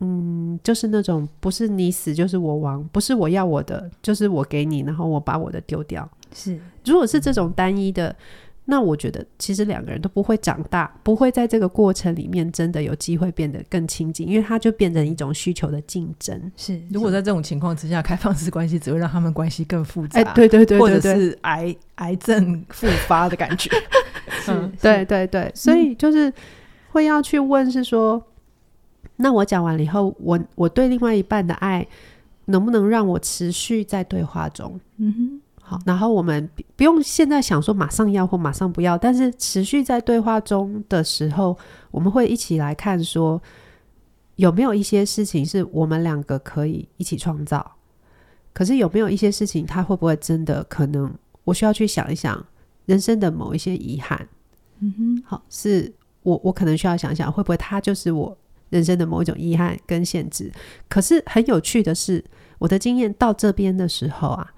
嗯，就是那种不是你死就是我亡，不是我要我的就是我给你，然后我把我的丢掉。是，如果是这种单一的。那我觉得，其实两个人都不会长大，不会在这个过程里面真的有机会变得更亲近，因为它就变成一种需求的竞争。是，如果在这种情况之下，开放式关系只会让他们关系更复杂。哎，对对对，或者是癌癌症复发的感觉。嗯，对对对，所以就是会要去问，是说，嗯、那我讲完了以后，我我对另外一半的爱，能不能让我持续在对话中？嗯哼。好，然后我们不用现在想说马上要或马上不要，但是持续在对话中的时候，我们会一起来看说有没有一些事情是我们两个可以一起创造。可是有没有一些事情，它会不会真的可能我需要去想一想人生的某一些遗憾？嗯哼，好，是我我可能需要想想会不会它就是我人生的某一种遗憾跟限制。可是很有趣的是，我的经验到这边的时候啊。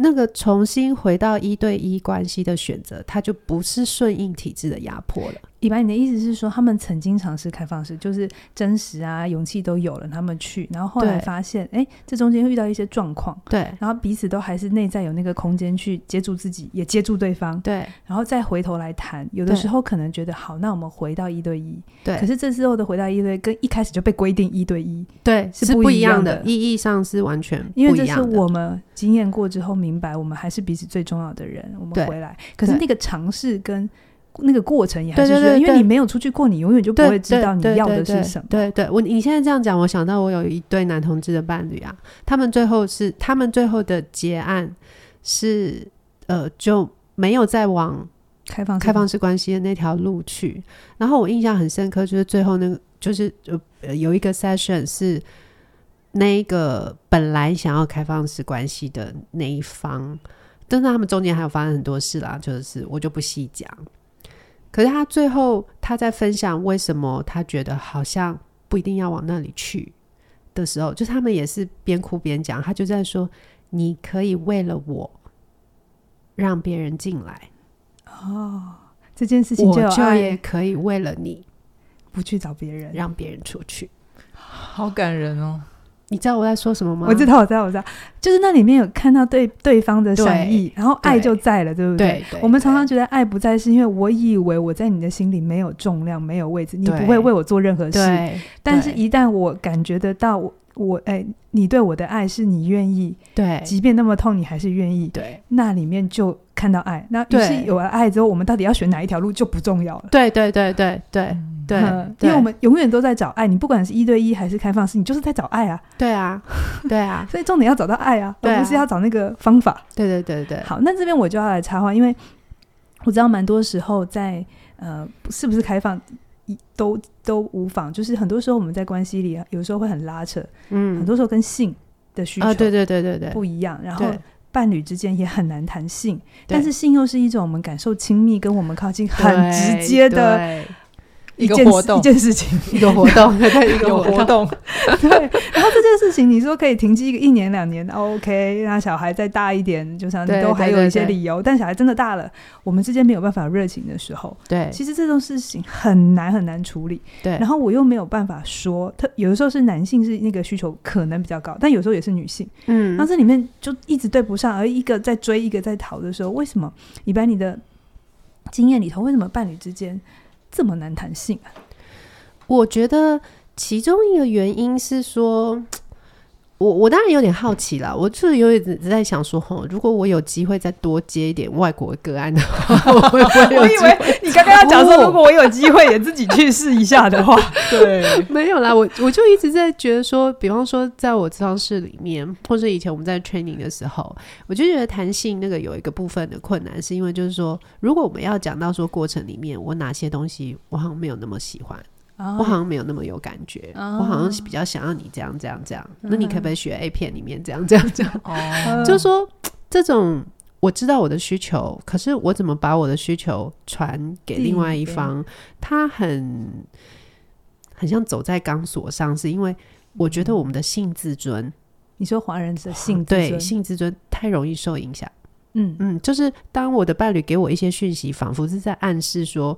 那个重新回到一对一关系的选择，它就不是顺应体制的压迫了。以白，你的意思是说，他们曾经尝试开放式，就是真实啊，勇气都有了，他们去，然后后来发现，哎，这中间会遇到一些状况，对，然后彼此都还是内在有那个空间去接住自己，也接住对方，对，然后再回头来谈，有的时候可能觉得好，那我们回到一对一，对，可是这时候的回到一对跟一开始就被规定一对一，对，是不一样的，意义上是完全不一样的，因为这是我们经验过之后明白，我们还是彼此最重要的人，我们回来，可是那个尝试跟。那个过程也还是因为你没有出去过，你永远就不会知道你要的是什么。对对，对，我你现在这样讲，我想到我有一对男同志的伴侣啊，他们最后是他们最后的结案是呃就没有再往开放开放式关系的那条路去。然后我印象很深刻，就是最后那个就是呃有一个 session 是那一个本来想要开放式关系的那一方，但是他们中间还有发生很多事啦，就是我就不细讲。可是他最后他在分享为什么他觉得好像不一定要往那里去的时候，就是他们也是边哭边讲，他就在说：“你可以为了我让别人进来。哦，这件事情就，我就也可以为了你不去找别人，让别人出去，好感人哦。”你知道我在说什么吗？我知道，我知道，我知道，就是那里面有看到对对方的善意，然后爱就在了，对，对不对，对，对？我们常常觉得爱不在，是因为我以为我在你的心里没有重量，没有位置，你不会为我做任何事。但是一旦我感觉得到我，我哎，你对我的爱是你愿意，对，即便那么痛，你还是愿意，对，那里面就看到爱。那于是有了爱之后，我们到底要选哪一条路就不重要了。对，对，对，对，对。嗯对，因为我们永远都在找爱，你不管是一对一还是开放式，你就是在找爱啊。对啊，对啊，所以重点要找到爱啊，而不是要找那个方法。对对对对。好，那这边我就要来插话，因为我知道蛮多时候在呃，是不是开放都都无妨，就是很多时候我们在关系里，有时候会很拉扯，嗯，很多时候跟性的需求，对对对对对。不一样，然后伴侣之间也很难谈性，但是性又是一种我们感受亲密、跟我们靠近很直接的。一个活动，一件事情，一个活动，对，一个活动，对。然后这件事情，你说可以停机一个一年两年，OK。让小孩再大一点，就像都还有一些理由。但小孩真的大了，我们之间没有办法热情的时候，对，其实这种事情很难很难处理。对。然后我又没有办法说，他有的时候是男性是那个需求可能比较高，但有时候也是女性。嗯。那这里面就一直对不上，而一个在追，一个在逃的时候，为什么？一般你的经验里头，为什么伴侣之间？这么难谈性啊？我觉得其中一个原因是说，我我当然有点好奇啦，我就是有点在想说，吼，如果我有机会再多接一点外国个案的话，我会不会有？我以为你刚刚要讲说，如果我有机会也自己去试一下的话，对，没有啦，我我就一直在觉得说，比方说在我咨商室里面，或者以前我们在 training 的时候，我就觉得弹性那个有一个部分的困难，是因为就是说，如果我们要讲到说过程里面，我哪些东西我好像没有那么喜欢。我好像没有那么有感觉，我好像是比较想要你这样这样这样。那你可不可以学 A 片里面这样这样这样？哦，就是说这种我知道我的需求，可是我怎么把我的需求传给另外一方？他很很像走在钢索上，是因为我觉得我们的性自尊，你说华人的性对性自尊太容易受影响。嗯嗯，就是当我的伴侣给我一些讯息，仿佛是在暗示说。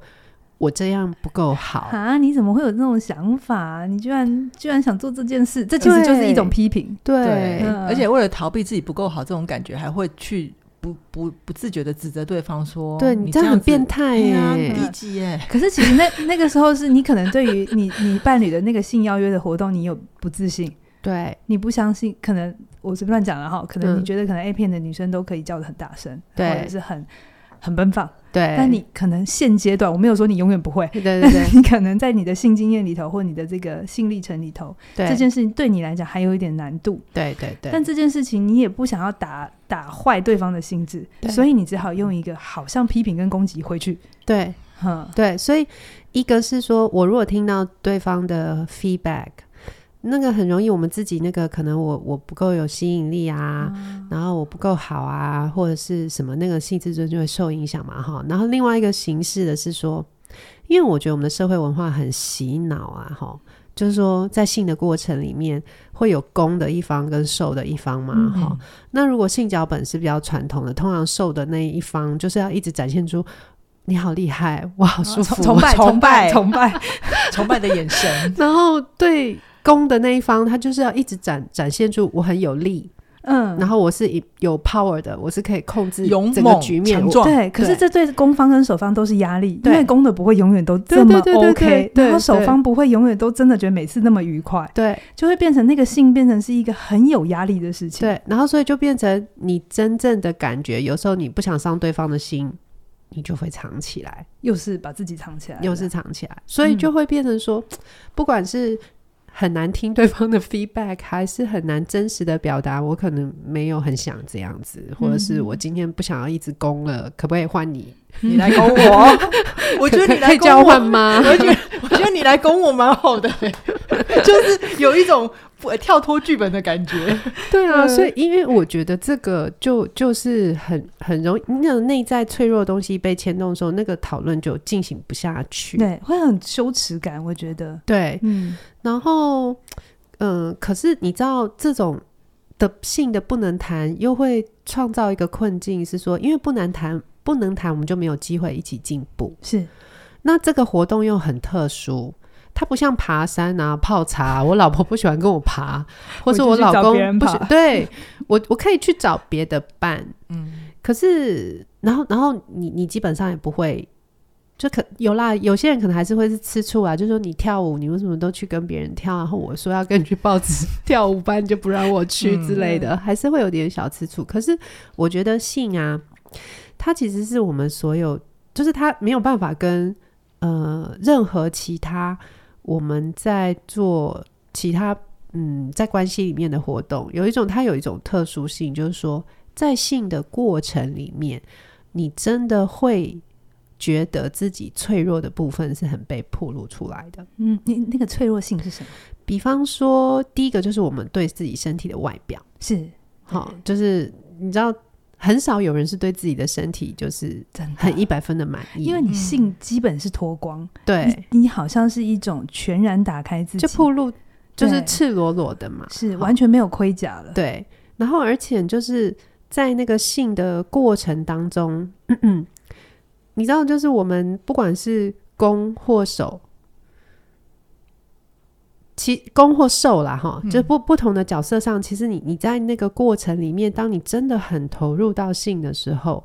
我这样不够好啊！你怎么会有这种想法？你居然居然想做这件事，这其实就是一种批评。对，对嗯、而且为了逃避自己不够好这种感觉，还会去不不不自觉的指责对方说：“对你这样很变态耶，很低级耶。”可是其实那那个时候是你可能对于你 你伴侣的那个性邀约的活动，你有不自信，对，你不相信。可能我随便乱讲了哈，可能你觉得可能 A 片的女生都可以叫的很大声，对，或者是很。很奔放，对。但你可能现阶段，我没有说你永远不会，对对对。你可能在你的性经验里头，或你的这个性历程里头，对这件事情对你来讲还有一点难度，对对对。但这件事情你也不想要打打坏对方的心智，所以你只好用一个好像批评跟攻击回去，对，嗯，对。所以一个是说我如果听到对方的 feedback。那个很容易，我们自己那个可能我我不够有吸引力啊，嗯、然后我不够好啊，或者是什么那个性自尊就会受影响嘛哈。然后另外一个形式的是说，因为我觉得我们的社会文化很洗脑啊哈，就是说在性的过程里面会有攻的一方跟受的一方嘛哈。嗯、那如果性脚本是比较传统的，通常受的那一方就是要一直展现出你好厉害，我好舒服，崇拜崇拜 崇拜崇拜的眼神，然后对。攻的那一方，他就是要一直展展现出我很有力，嗯，然后我是有 power 的，我是可以控制整个局面。对，可是这对攻方跟守方都是压力，因为攻的不会永远都这么 OK，然后守方不会永远都真的觉得每次那么愉快，对，就会变成那个性变成是一个很有压力的事情，对，然后所以就变成你真正的感觉，有时候你不想伤对方的心，你就会藏起来，又是把自己藏起来，又是藏起来，所以就会变成说，不管是。很难听对方的 feedback，还是很难真实的表达。我可能没有很想这样子，或者是我今天不想要一直攻了，可不可以换你？你来攻我？我觉得你来交换吗？我觉得我觉得你来攻我蛮好的，就是有一种跳脱剧本的感觉。对啊，所以因为我觉得这个就就是很很容易，那种内在脆弱的东西被牵动的时候，那个讨论就进行不下去，对，会很羞耻感。我觉得，对，嗯，然后嗯、呃，可是你知道这种的性的不能谈，又会创造一个困境，是说因为不能谈。不能谈，我们就没有机会一起进步。是，那这个活动又很特殊，它不像爬山啊、泡茶。我老婆不喜欢跟我爬，或是我老公不喜欢。对，我我可以去找别的伴。嗯，可是，然后，然后你你基本上也不会，就可有啦。有些人可能还是会是吃醋啊，就是说你跳舞，你为什么都去跟别人跳？然后我说要跟你去报纸 跳舞班，就不让我去之类的，嗯、还是会有点小吃醋。可是我觉得性啊。它其实是我们所有，就是它没有办法跟呃任何其他我们在做其他嗯在关系里面的活动，有一种它有一种特殊性，就是说在性的过程里面，你真的会觉得自己脆弱的部分是很被暴露出来的。嗯，你那个脆弱性是什么？比方说，第一个就是我们对自己身体的外表。是好，就是。你知道，很少有人是对自己的身体就是很一百分的满意，因为你性基本是脱光，对、嗯，你好像是一种全然打开自己，就暴露，就是赤裸裸的嘛，是完全没有盔甲了，对。然后，而且就是在那个性的过程当中，嗯嗯，你知道，就是我们不管是攻或守。其攻或受啦，哈，就不不同的角色上，其实你你在那个过程里面，当你真的很投入到性的时候，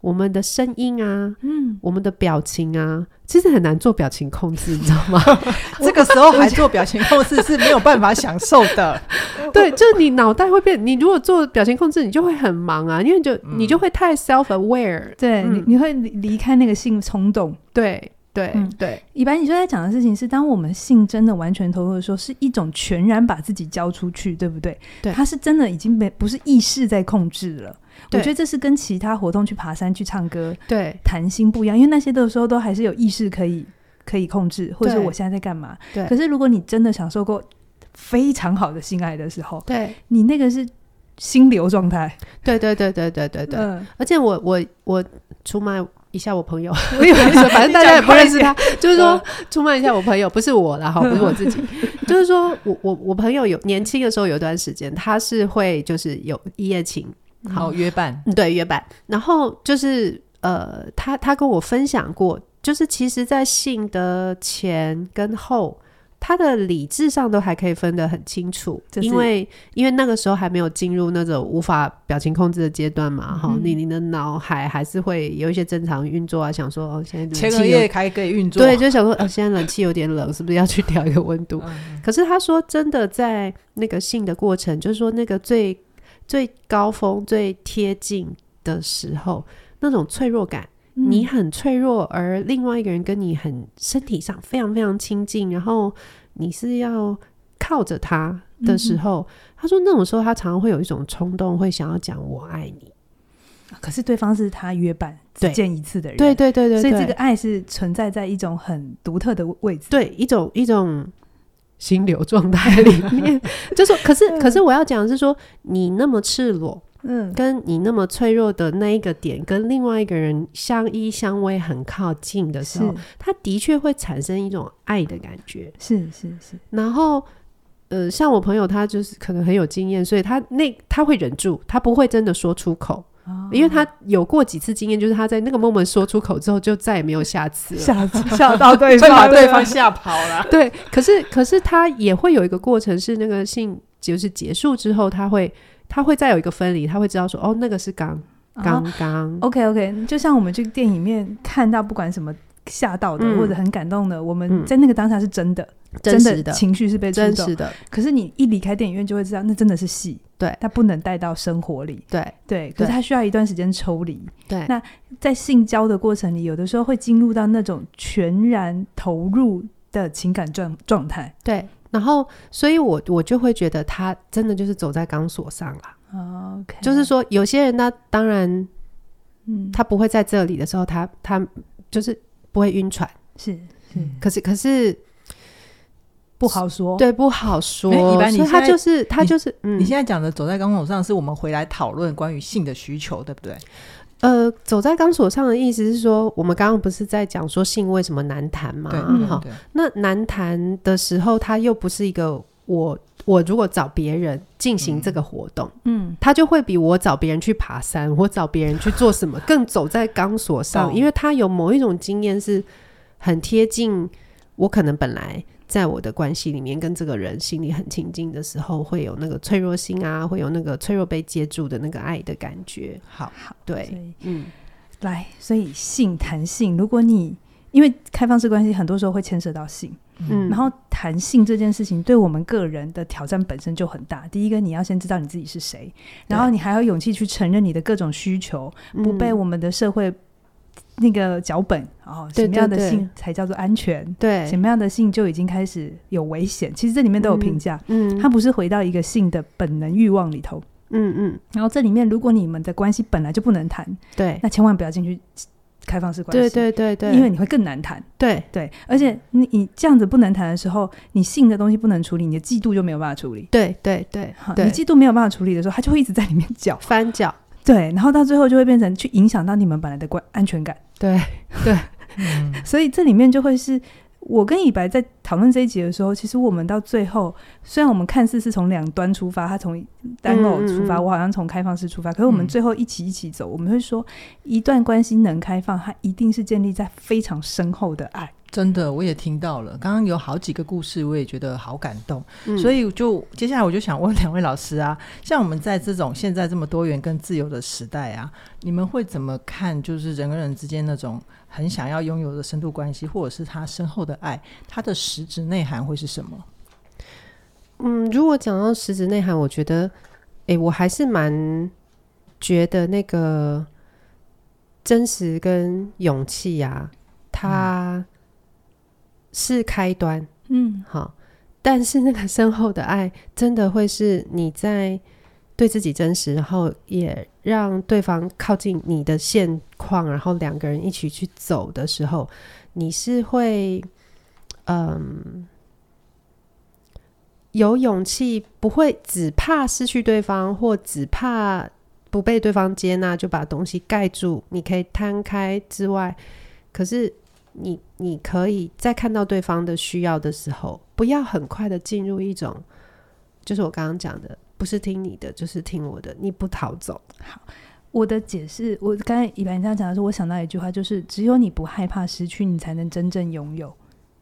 我们的声音啊，嗯，我们的表情啊，其实很难做表情控制，你知道吗？这个时候还做表情控制是没有办法享受的。对，就是你脑袋会变，你如果做表情控制，你就会很忙啊，因为就、嗯、你就会太 self aware，对、嗯、你你会离开那个性冲动，对。对，嗯，对，一般，你就在讲的事情是，当我们性真的完全投入的时候，是一种全然把自己交出去，对不对？对，他是真的已经没不是意识在控制了。我觉得这是跟其他活动去爬山、去唱歌、对谈心不一样，因为那些的时候都还是有意识可以可以控制，或者是我现在在干嘛。对，可是如果你真的享受过非常好的性爱的时候，对，你那个是心流状态。对对对对对对对，嗯，而且我我我出卖。一下我朋友，我以反正大家也不认识他，就是说出卖一下我朋友，不是我啦，哈，不是我自己，就是说我我我朋友有年轻的时候有一段时间，他是会就是有一夜情，好约伴，对约伴，然后就是呃，他他跟我分享过，就是其实，在性的前跟后。他的理智上都还可以分得很清楚，因为因为那个时候还没有进入那种无法表情控制的阶段嘛，哈、嗯，你你的脑海还是会有一些正常运作啊，想说哦，现在前额叶还可以运作，对，就想说呃，现在冷气有点冷，是不是要去调一个温度？嗯、可是他说真的，在那个性的过程，就是说那个最最高峰、最贴近的时候，那种脆弱感。你很脆弱，而另外一个人跟你很身体上非常非常亲近，然后你是要靠着他的时候，嗯、他说那种时候他常常会有一种冲动，会想要讲我爱你。可是对方是他约伴只见一次的人，对对对对，所以这个爱是存在在一种很独特的位置，对一种一种心流状态里面。就说，可是可是我要讲的是说，你那么赤裸。嗯，跟你那么脆弱的那一个点，跟另外一个人相依相偎很靠近的时候，他的确会产生一种爱的感觉。是是是。然后，呃，像我朋友，他就是可能很有经验，所以他那他会忍住，他不会真的说出口，哦、因为他有过几次经验，就是他在那个 moment 说出口之后，就再也没有下次了，吓 吓到对方，把对方吓跑了。对，可是可是他也会有一个过程，是那个性就是结束之后，他会。他会再有一个分离，他会知道说，哦，那个是刚刚刚。OK OK，就像我们去电影面看到，不管什么吓到的、嗯、或者很感动的，我们在那个当下是真的，嗯、真的，真的情绪是被真实的。可是你一离开电影院，就会知道那真的是戏，对，它不能带到生活里，对对。可是它需要一段时间抽离。对，那在性交的过程里，有的时候会进入到那种全然投入的情感状状态。对。然后，所以我我就会觉得他真的就是走在钢索上了。OK，就是说有些人他当然，嗯，他不会在这里的时候，他他就是不会晕船，是是。可是可是不好说，对，不好说。一般你他就是他就是嗯，你现在讲的走在钢索上，是我们回来讨论关于性的需求，对不对？呃，走在钢索上的意思是说，我们刚刚不是在讲说性为什么难谈嘛？对，好，那难谈的时候，他又不是一个我，我如果找别人进行这个活动，嗯，他就会比我找别人去爬山，我找别人去做什么更走在钢索上，因为他有某一种经验是很贴近我，可能本来。在我的关系里面，跟这个人心里很亲近的时候，会有那个脆弱心啊，会有那个脆弱被接住的那个爱的感觉。好，好，对，嗯，来，所以性谈性，如果你因为开放式关系，很多时候会牵涉到性，嗯，然后谈性这件事情，对我们个人的挑战本身就很大。第一个，你要先知道你自己是谁，然后你还有勇气去承认你的各种需求，不被我们的社会。那个脚本哦，什么样的性才叫做安全？对，什么样的性就已经开始有危险？其实这里面都有评价，嗯，它不是回到一个性的本能欲望里头，嗯嗯。然后这里面，如果你们的关系本来就不能谈，对，那千万不要进去开放式关系，对对对对，因为你会更难谈，对对。而且你你这样子不能谈的时候，你性的东西不能处理，你的嫉妒就没有办法处理，对对对。你嫉妒没有办法处理的时候，他就会一直在里面搅 翻搅。对，然后到最后就会变成去影响到你们本来的关安全感。对对，嗯、所以这里面就会是。我跟以白在讨论这一集的时候，其实我们到最后，虽然我们看似是从两端出发，他从单偶出发，我好像从开放式出发，可是我们最后一起一起走，我们会说，一段关系能开放，它一定是建立在非常深厚的爱。真的，我也听到了，刚刚有好几个故事，我也觉得好感动。嗯、所以就接下来我就想问两位老师啊，像我们在这种现在这么多元跟自由的时代啊，你们会怎么看？就是人跟人之间那种很想要拥有的深度关系，或者是他深厚的爱，它的实质内涵会是什么？嗯，如果讲到实质内涵，我觉得，哎、欸，我还是蛮觉得那个真实跟勇气呀、啊，它。嗯是开端，嗯，好，但是那个深厚的爱，真的会是你在对自己真实，然后也让对方靠近你的现况，然后两个人一起去走的时候，你是会，嗯，有勇气，不会只怕失去对方，或只怕不被对方接纳，就把东西盖住。你可以摊开之外，可是。你你可以在看到对方的需要的时候，不要很快的进入一种，就是我刚刚讲的，不是听你的，就是听我的，你不逃走。好，我的解释，我刚才以白你这样讲的时候，我想到一句话，就是只有你不害怕失去，你才能真正拥有。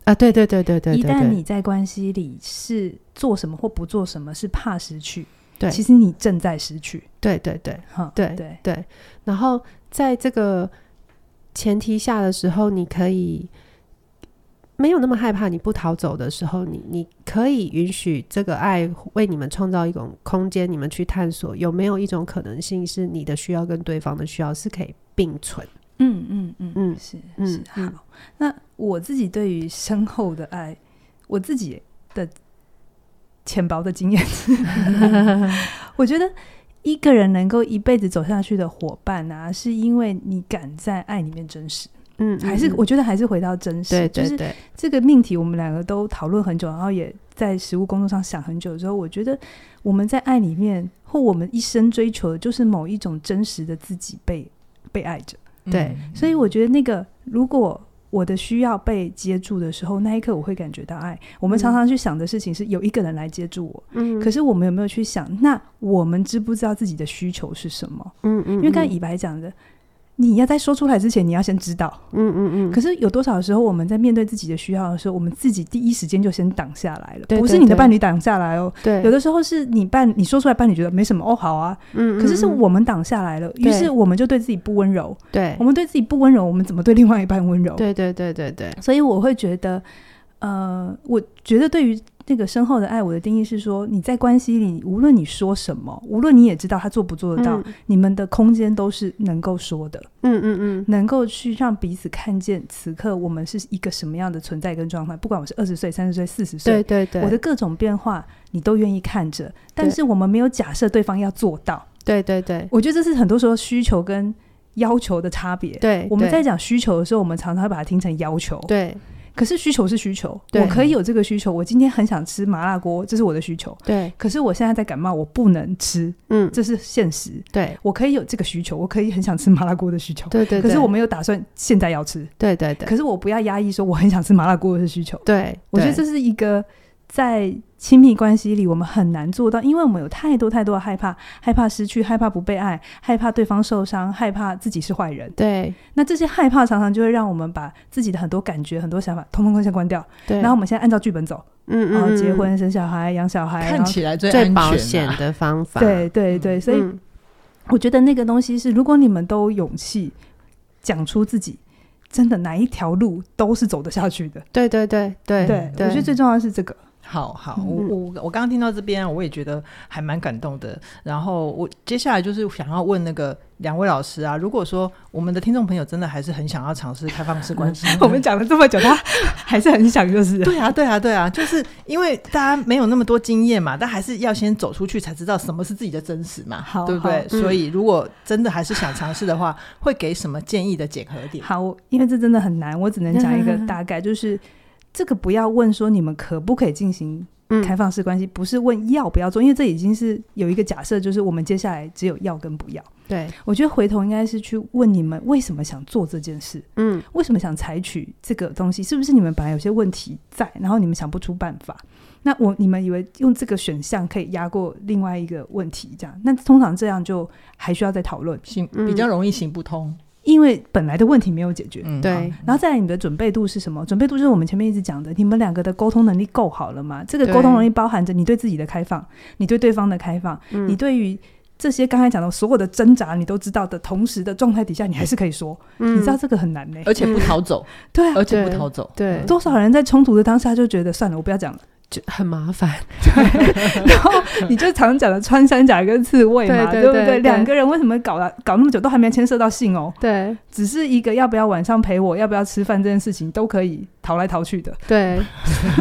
啊，对对对对对，对，一旦你在关系里是做什么或不做什么，是怕失去，对，其实你正在失去。对对对，哈，对对对。然后在这个。前提下的时候，你可以没有那么害怕。你不逃走的时候，你你可以允许这个爱为你们创造一种空间，你们去探索有没有一种可能性，是你的需要跟对方的需要是可以并存。嗯嗯嗯嗯，是是好。那我自己对于深厚的爱，我自己的浅薄的经验，我觉得。一个人能够一辈子走下去的伙伴啊，是因为你敢在爱里面真实。嗯，还是我觉得还是回到真实。对对对，就是这个命题，我们两个都讨论很久，然后也在实务工作上想很久之后，我觉得我们在爱里面，或我们一生追求的就是某一种真实的自己被被爱着。对，嗯，所以我觉得那个如果。我的需要被接住的时候，那一刻我会感觉到爱。我们常常去想的事情是有一个人来接住我，嗯，可是我们有没有去想，那我们知不知道自己的需求是什么？嗯嗯，因为刚才以白讲的。你要在说出来之前，你要先知道。嗯嗯嗯。可是有多少时候，我们在面对自己的需要的时候，我们自己第一时间就先挡下来了。不是你的伴侣挡下来哦。对。有的时候是你伴，你说出来，伴侣觉得没什么哦，好啊。嗯。可是是我们挡下来了，于是我们就对自己不温柔。对。我们对自己不温柔，我们怎么对另外一半温柔？对对对对对。所以我会觉得，呃，我觉得对于。那个深厚的爱，我的定义是说，你在关系里，无论你说什么，无论你也知道他做不做得到，嗯、你们的空间都是能够说的，嗯嗯嗯，能够去让彼此看见此刻我们是一个什么样的存在跟状态。不管我是二十岁、三十岁、四十岁，对对对，我的各种变化你都愿意看着，但是我们没有假设对方要做到。对对对，我觉得这是很多时候需求跟要求的差别。对，我们在讲需求的时候，我们常常会把它听成要求。对。可是需求是需求，我可以有这个需求。我今天很想吃麻辣锅，这是我的需求。对。可是我现在在感冒，我不能吃。嗯，这是现实。对。我可以有这个需求，我可以很想吃麻辣锅的需求。对对。可是我没有打算现在要吃。对对对。可是我不要压抑说我很想吃麻辣锅的需求。对。我觉得这是一个。在亲密关系里，我们很难做到，因为我们有太多太多的害怕，害怕失去，害怕不被爱，害怕对方受伤，害怕自己是坏人。对，那这些害怕常常就会让我们把自己的很多感觉、很多想法，通通先关掉。对，然后我们现在按照剧本走，嗯，然后结婚、生小孩、养小孩，看起来最最保险的方法。对对对，所以我觉得那个东西是，如果你们都有勇气讲出自己真的哪一条路都是走得下去的。对对对对对，我觉得最重要的是这个。好好，我我我刚刚听到这边，我也觉得还蛮感动的。然后我接下来就是想要问那个两位老师啊，如果说我们的听众朋友真的还是很想要尝试开放式关系，我们讲了这么久，他还是很想，就是对啊，对啊，对啊，就是因为大家没有那么多经验嘛，但还是要先走出去才知道什么是自己的真实嘛，好对不对？嗯、所以如果真的还是想尝试的话，会给什么建议的检核点？好，因为这真的很难，我只能讲一个大概，就是。这个不要问说你们可不可以进行开放式关系，嗯、不是问要不要做，因为这已经是有一个假设，就是我们接下来只有要跟不要。对，我觉得回头应该是去问你们为什么想做这件事，嗯，为什么想采取这个东西？是不是你们本来有些问题在，然后你们想不出办法？那我你们以为用这个选项可以压过另外一个问题，这样？那通常这样就还需要再讨论，行比较容易行不通。嗯因为本来的问题没有解决，嗯，对，然后再来你的准备度是什么？准备度就是我们前面一直讲的，你们两个的沟通能力够好了吗？这个沟通能力包含着你对自己的开放，你对对方的开放，嗯、你对于这些刚才讲的所有的挣扎，你都知道的同时的状态底下，你还是可以说，嗯、你知道这个很难呢、欸，而且不逃走，对、啊，而且不逃走，对，多少人在冲突的当下就觉得算了，我不要讲了。就很麻烦，对，然后你就常讲的穿山甲跟刺猬嘛，对，对，对，对不对？两个人为什么搞了搞那么久都还没牵涉到性哦？对，只是一个要不要晚上陪我，要不要吃饭这件事情都可以逃来逃去的。对，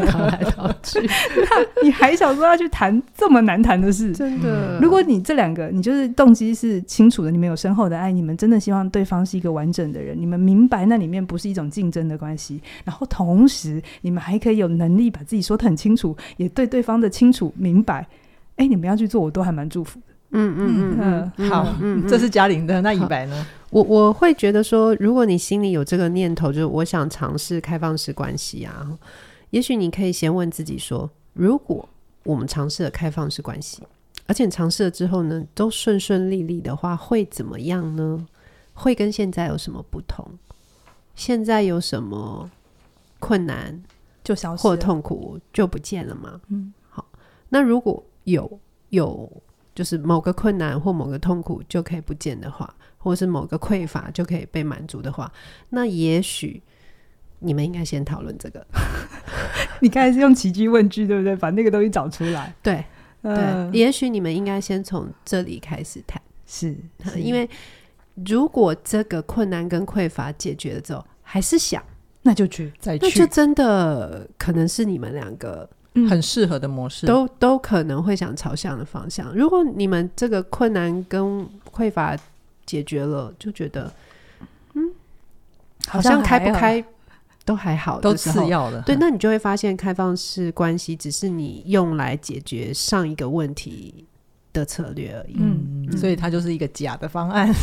逃来逃去，那你还想说要去谈这么难谈的事？真的，如果你这两个你就是动机是清楚的，你们有深厚的爱，你们真的希望对方是一个完整的人，你们明白那里面不是一种竞争的关系，然后同时你们还可以有能力把自己说得很清楚，也对。对方的清楚明白，哎、欸，你们要去做，我都还蛮祝福的。嗯嗯嗯嗯，好，嗯，这是嘉玲的。那以白呢？我我会觉得说，如果你心里有这个念头，就是我想尝试开放式关系啊，也许你可以先问自己说，如果我们尝试了开放式关系，而且尝试了之后呢，都顺顺利利的话，会怎么样呢？会跟现在有什么不同？现在有什么困难？就消失或痛苦就不见了吗？嗯，好。那如果有有就是某个困难或某个痛苦就可以不见的话，或是某个匮乏就可以被满足的话，那也许你们应该先讨论这个。你刚才是用奇迹问句，对不对？把那个东西找出来。对，呃、对。也许你们应该先从这里开始谈。是，是因为如果这个困难跟匮乏解决了之后，还是想。那就去，再去，那就真的可能是你们两个很适合的模式，都都可能会想朝向的方向。如果你们这个困难跟匮乏解决了，就觉得嗯，好像开不开都还好，都次要的。对，那你就会发现，开放式关系只是你用来解决上一个问题的策略而已，嗯，所以它就是一个假的方案，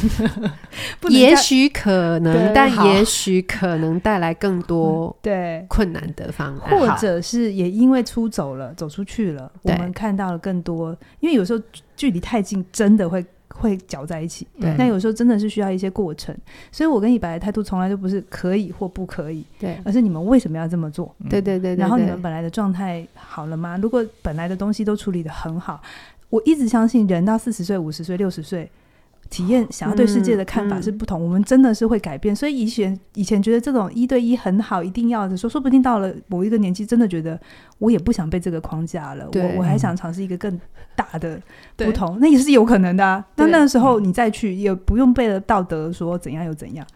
也许可能，但也许可能带来更多 对。困难的方案，或者是也因为出走了，走出去了，我们看到了更多，因为有时候距离太近，真的会会搅在一起，对，那有时候真的是需要一些过程，所以我跟以白的态度从来都不是可以或不可以，对，而是你们为什么要这么做？对对对，然后你们本来的状态好了吗？如果本来的东西都处理的很好。我一直相信，人到四十岁、五十岁、六十岁，体验想要对世界的看法是不同。嗯嗯、我们真的是会改变，所以以前以前觉得这种一对一很好，一定要的说，说不定到了某一个年纪，真的觉得我也不想被这个框架了。我我还想尝试一个更大的不同，那也是有可能的、啊。那那个时候你再去，也不用背了道德说怎样又怎样。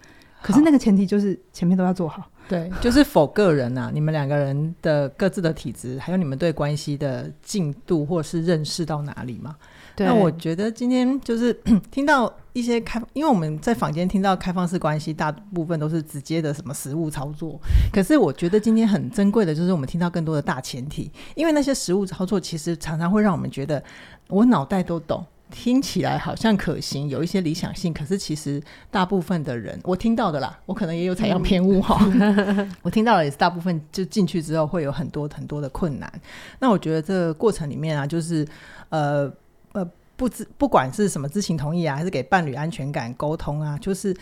可是那个前提就是前面都要做好。对，就是否个人呐、啊，你们两个人的各自的体质，还有你们对关系的进度或是认识到哪里嘛？对。那我觉得今天就是 听到一些开，因为我们在坊间听到开放式关系，大部分都是直接的什么实物操作。可是我觉得今天很珍贵的就是我们听到更多的大前提，因为那些实物操作其实常常会让我们觉得我脑袋都懂。听起来好像可行，有一些理想性，可是其实大部分的人，我听到的啦，我可能也有采样偏误哈。嗯、我听到的也是大部分，就进去之后会有很多很多的困难。那我觉得这个过程里面啊，就是呃呃，不知不管是什么知情同意啊，还是给伴侣安全感沟通啊，就是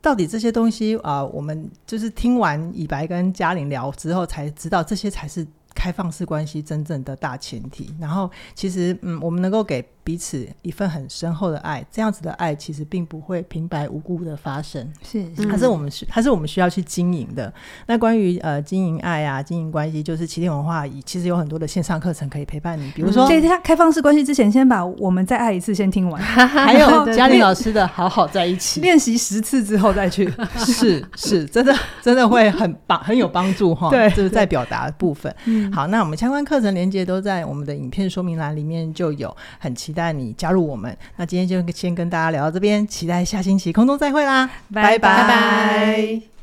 到底这些东西啊、呃，我们就是听完以白跟嘉玲聊之后，才知道这些才是开放式关系真正的大前提。然后其实嗯，我们能够给。彼此一份很深厚的爱，这样子的爱其实并不会平白无故的发生，是，它是我们需，它是我们需要去经营的。那关于呃经营爱啊，经营关系，就是起点文化其实有很多的线上课程可以陪伴你，比如说，在他开放式关系之前，先把我们再爱一次先听完，还有 嘉玲老师的好好在一起，练习十次之后再去，是是，真的真的会很棒很有帮助哈。对，就是在表达部分。嗯好，那我们相关课程连接都在我们的影片说明栏里面就有，很期待你加入我们。那今天就先跟大家聊到这边，期待下星期空中再会啦，拜拜。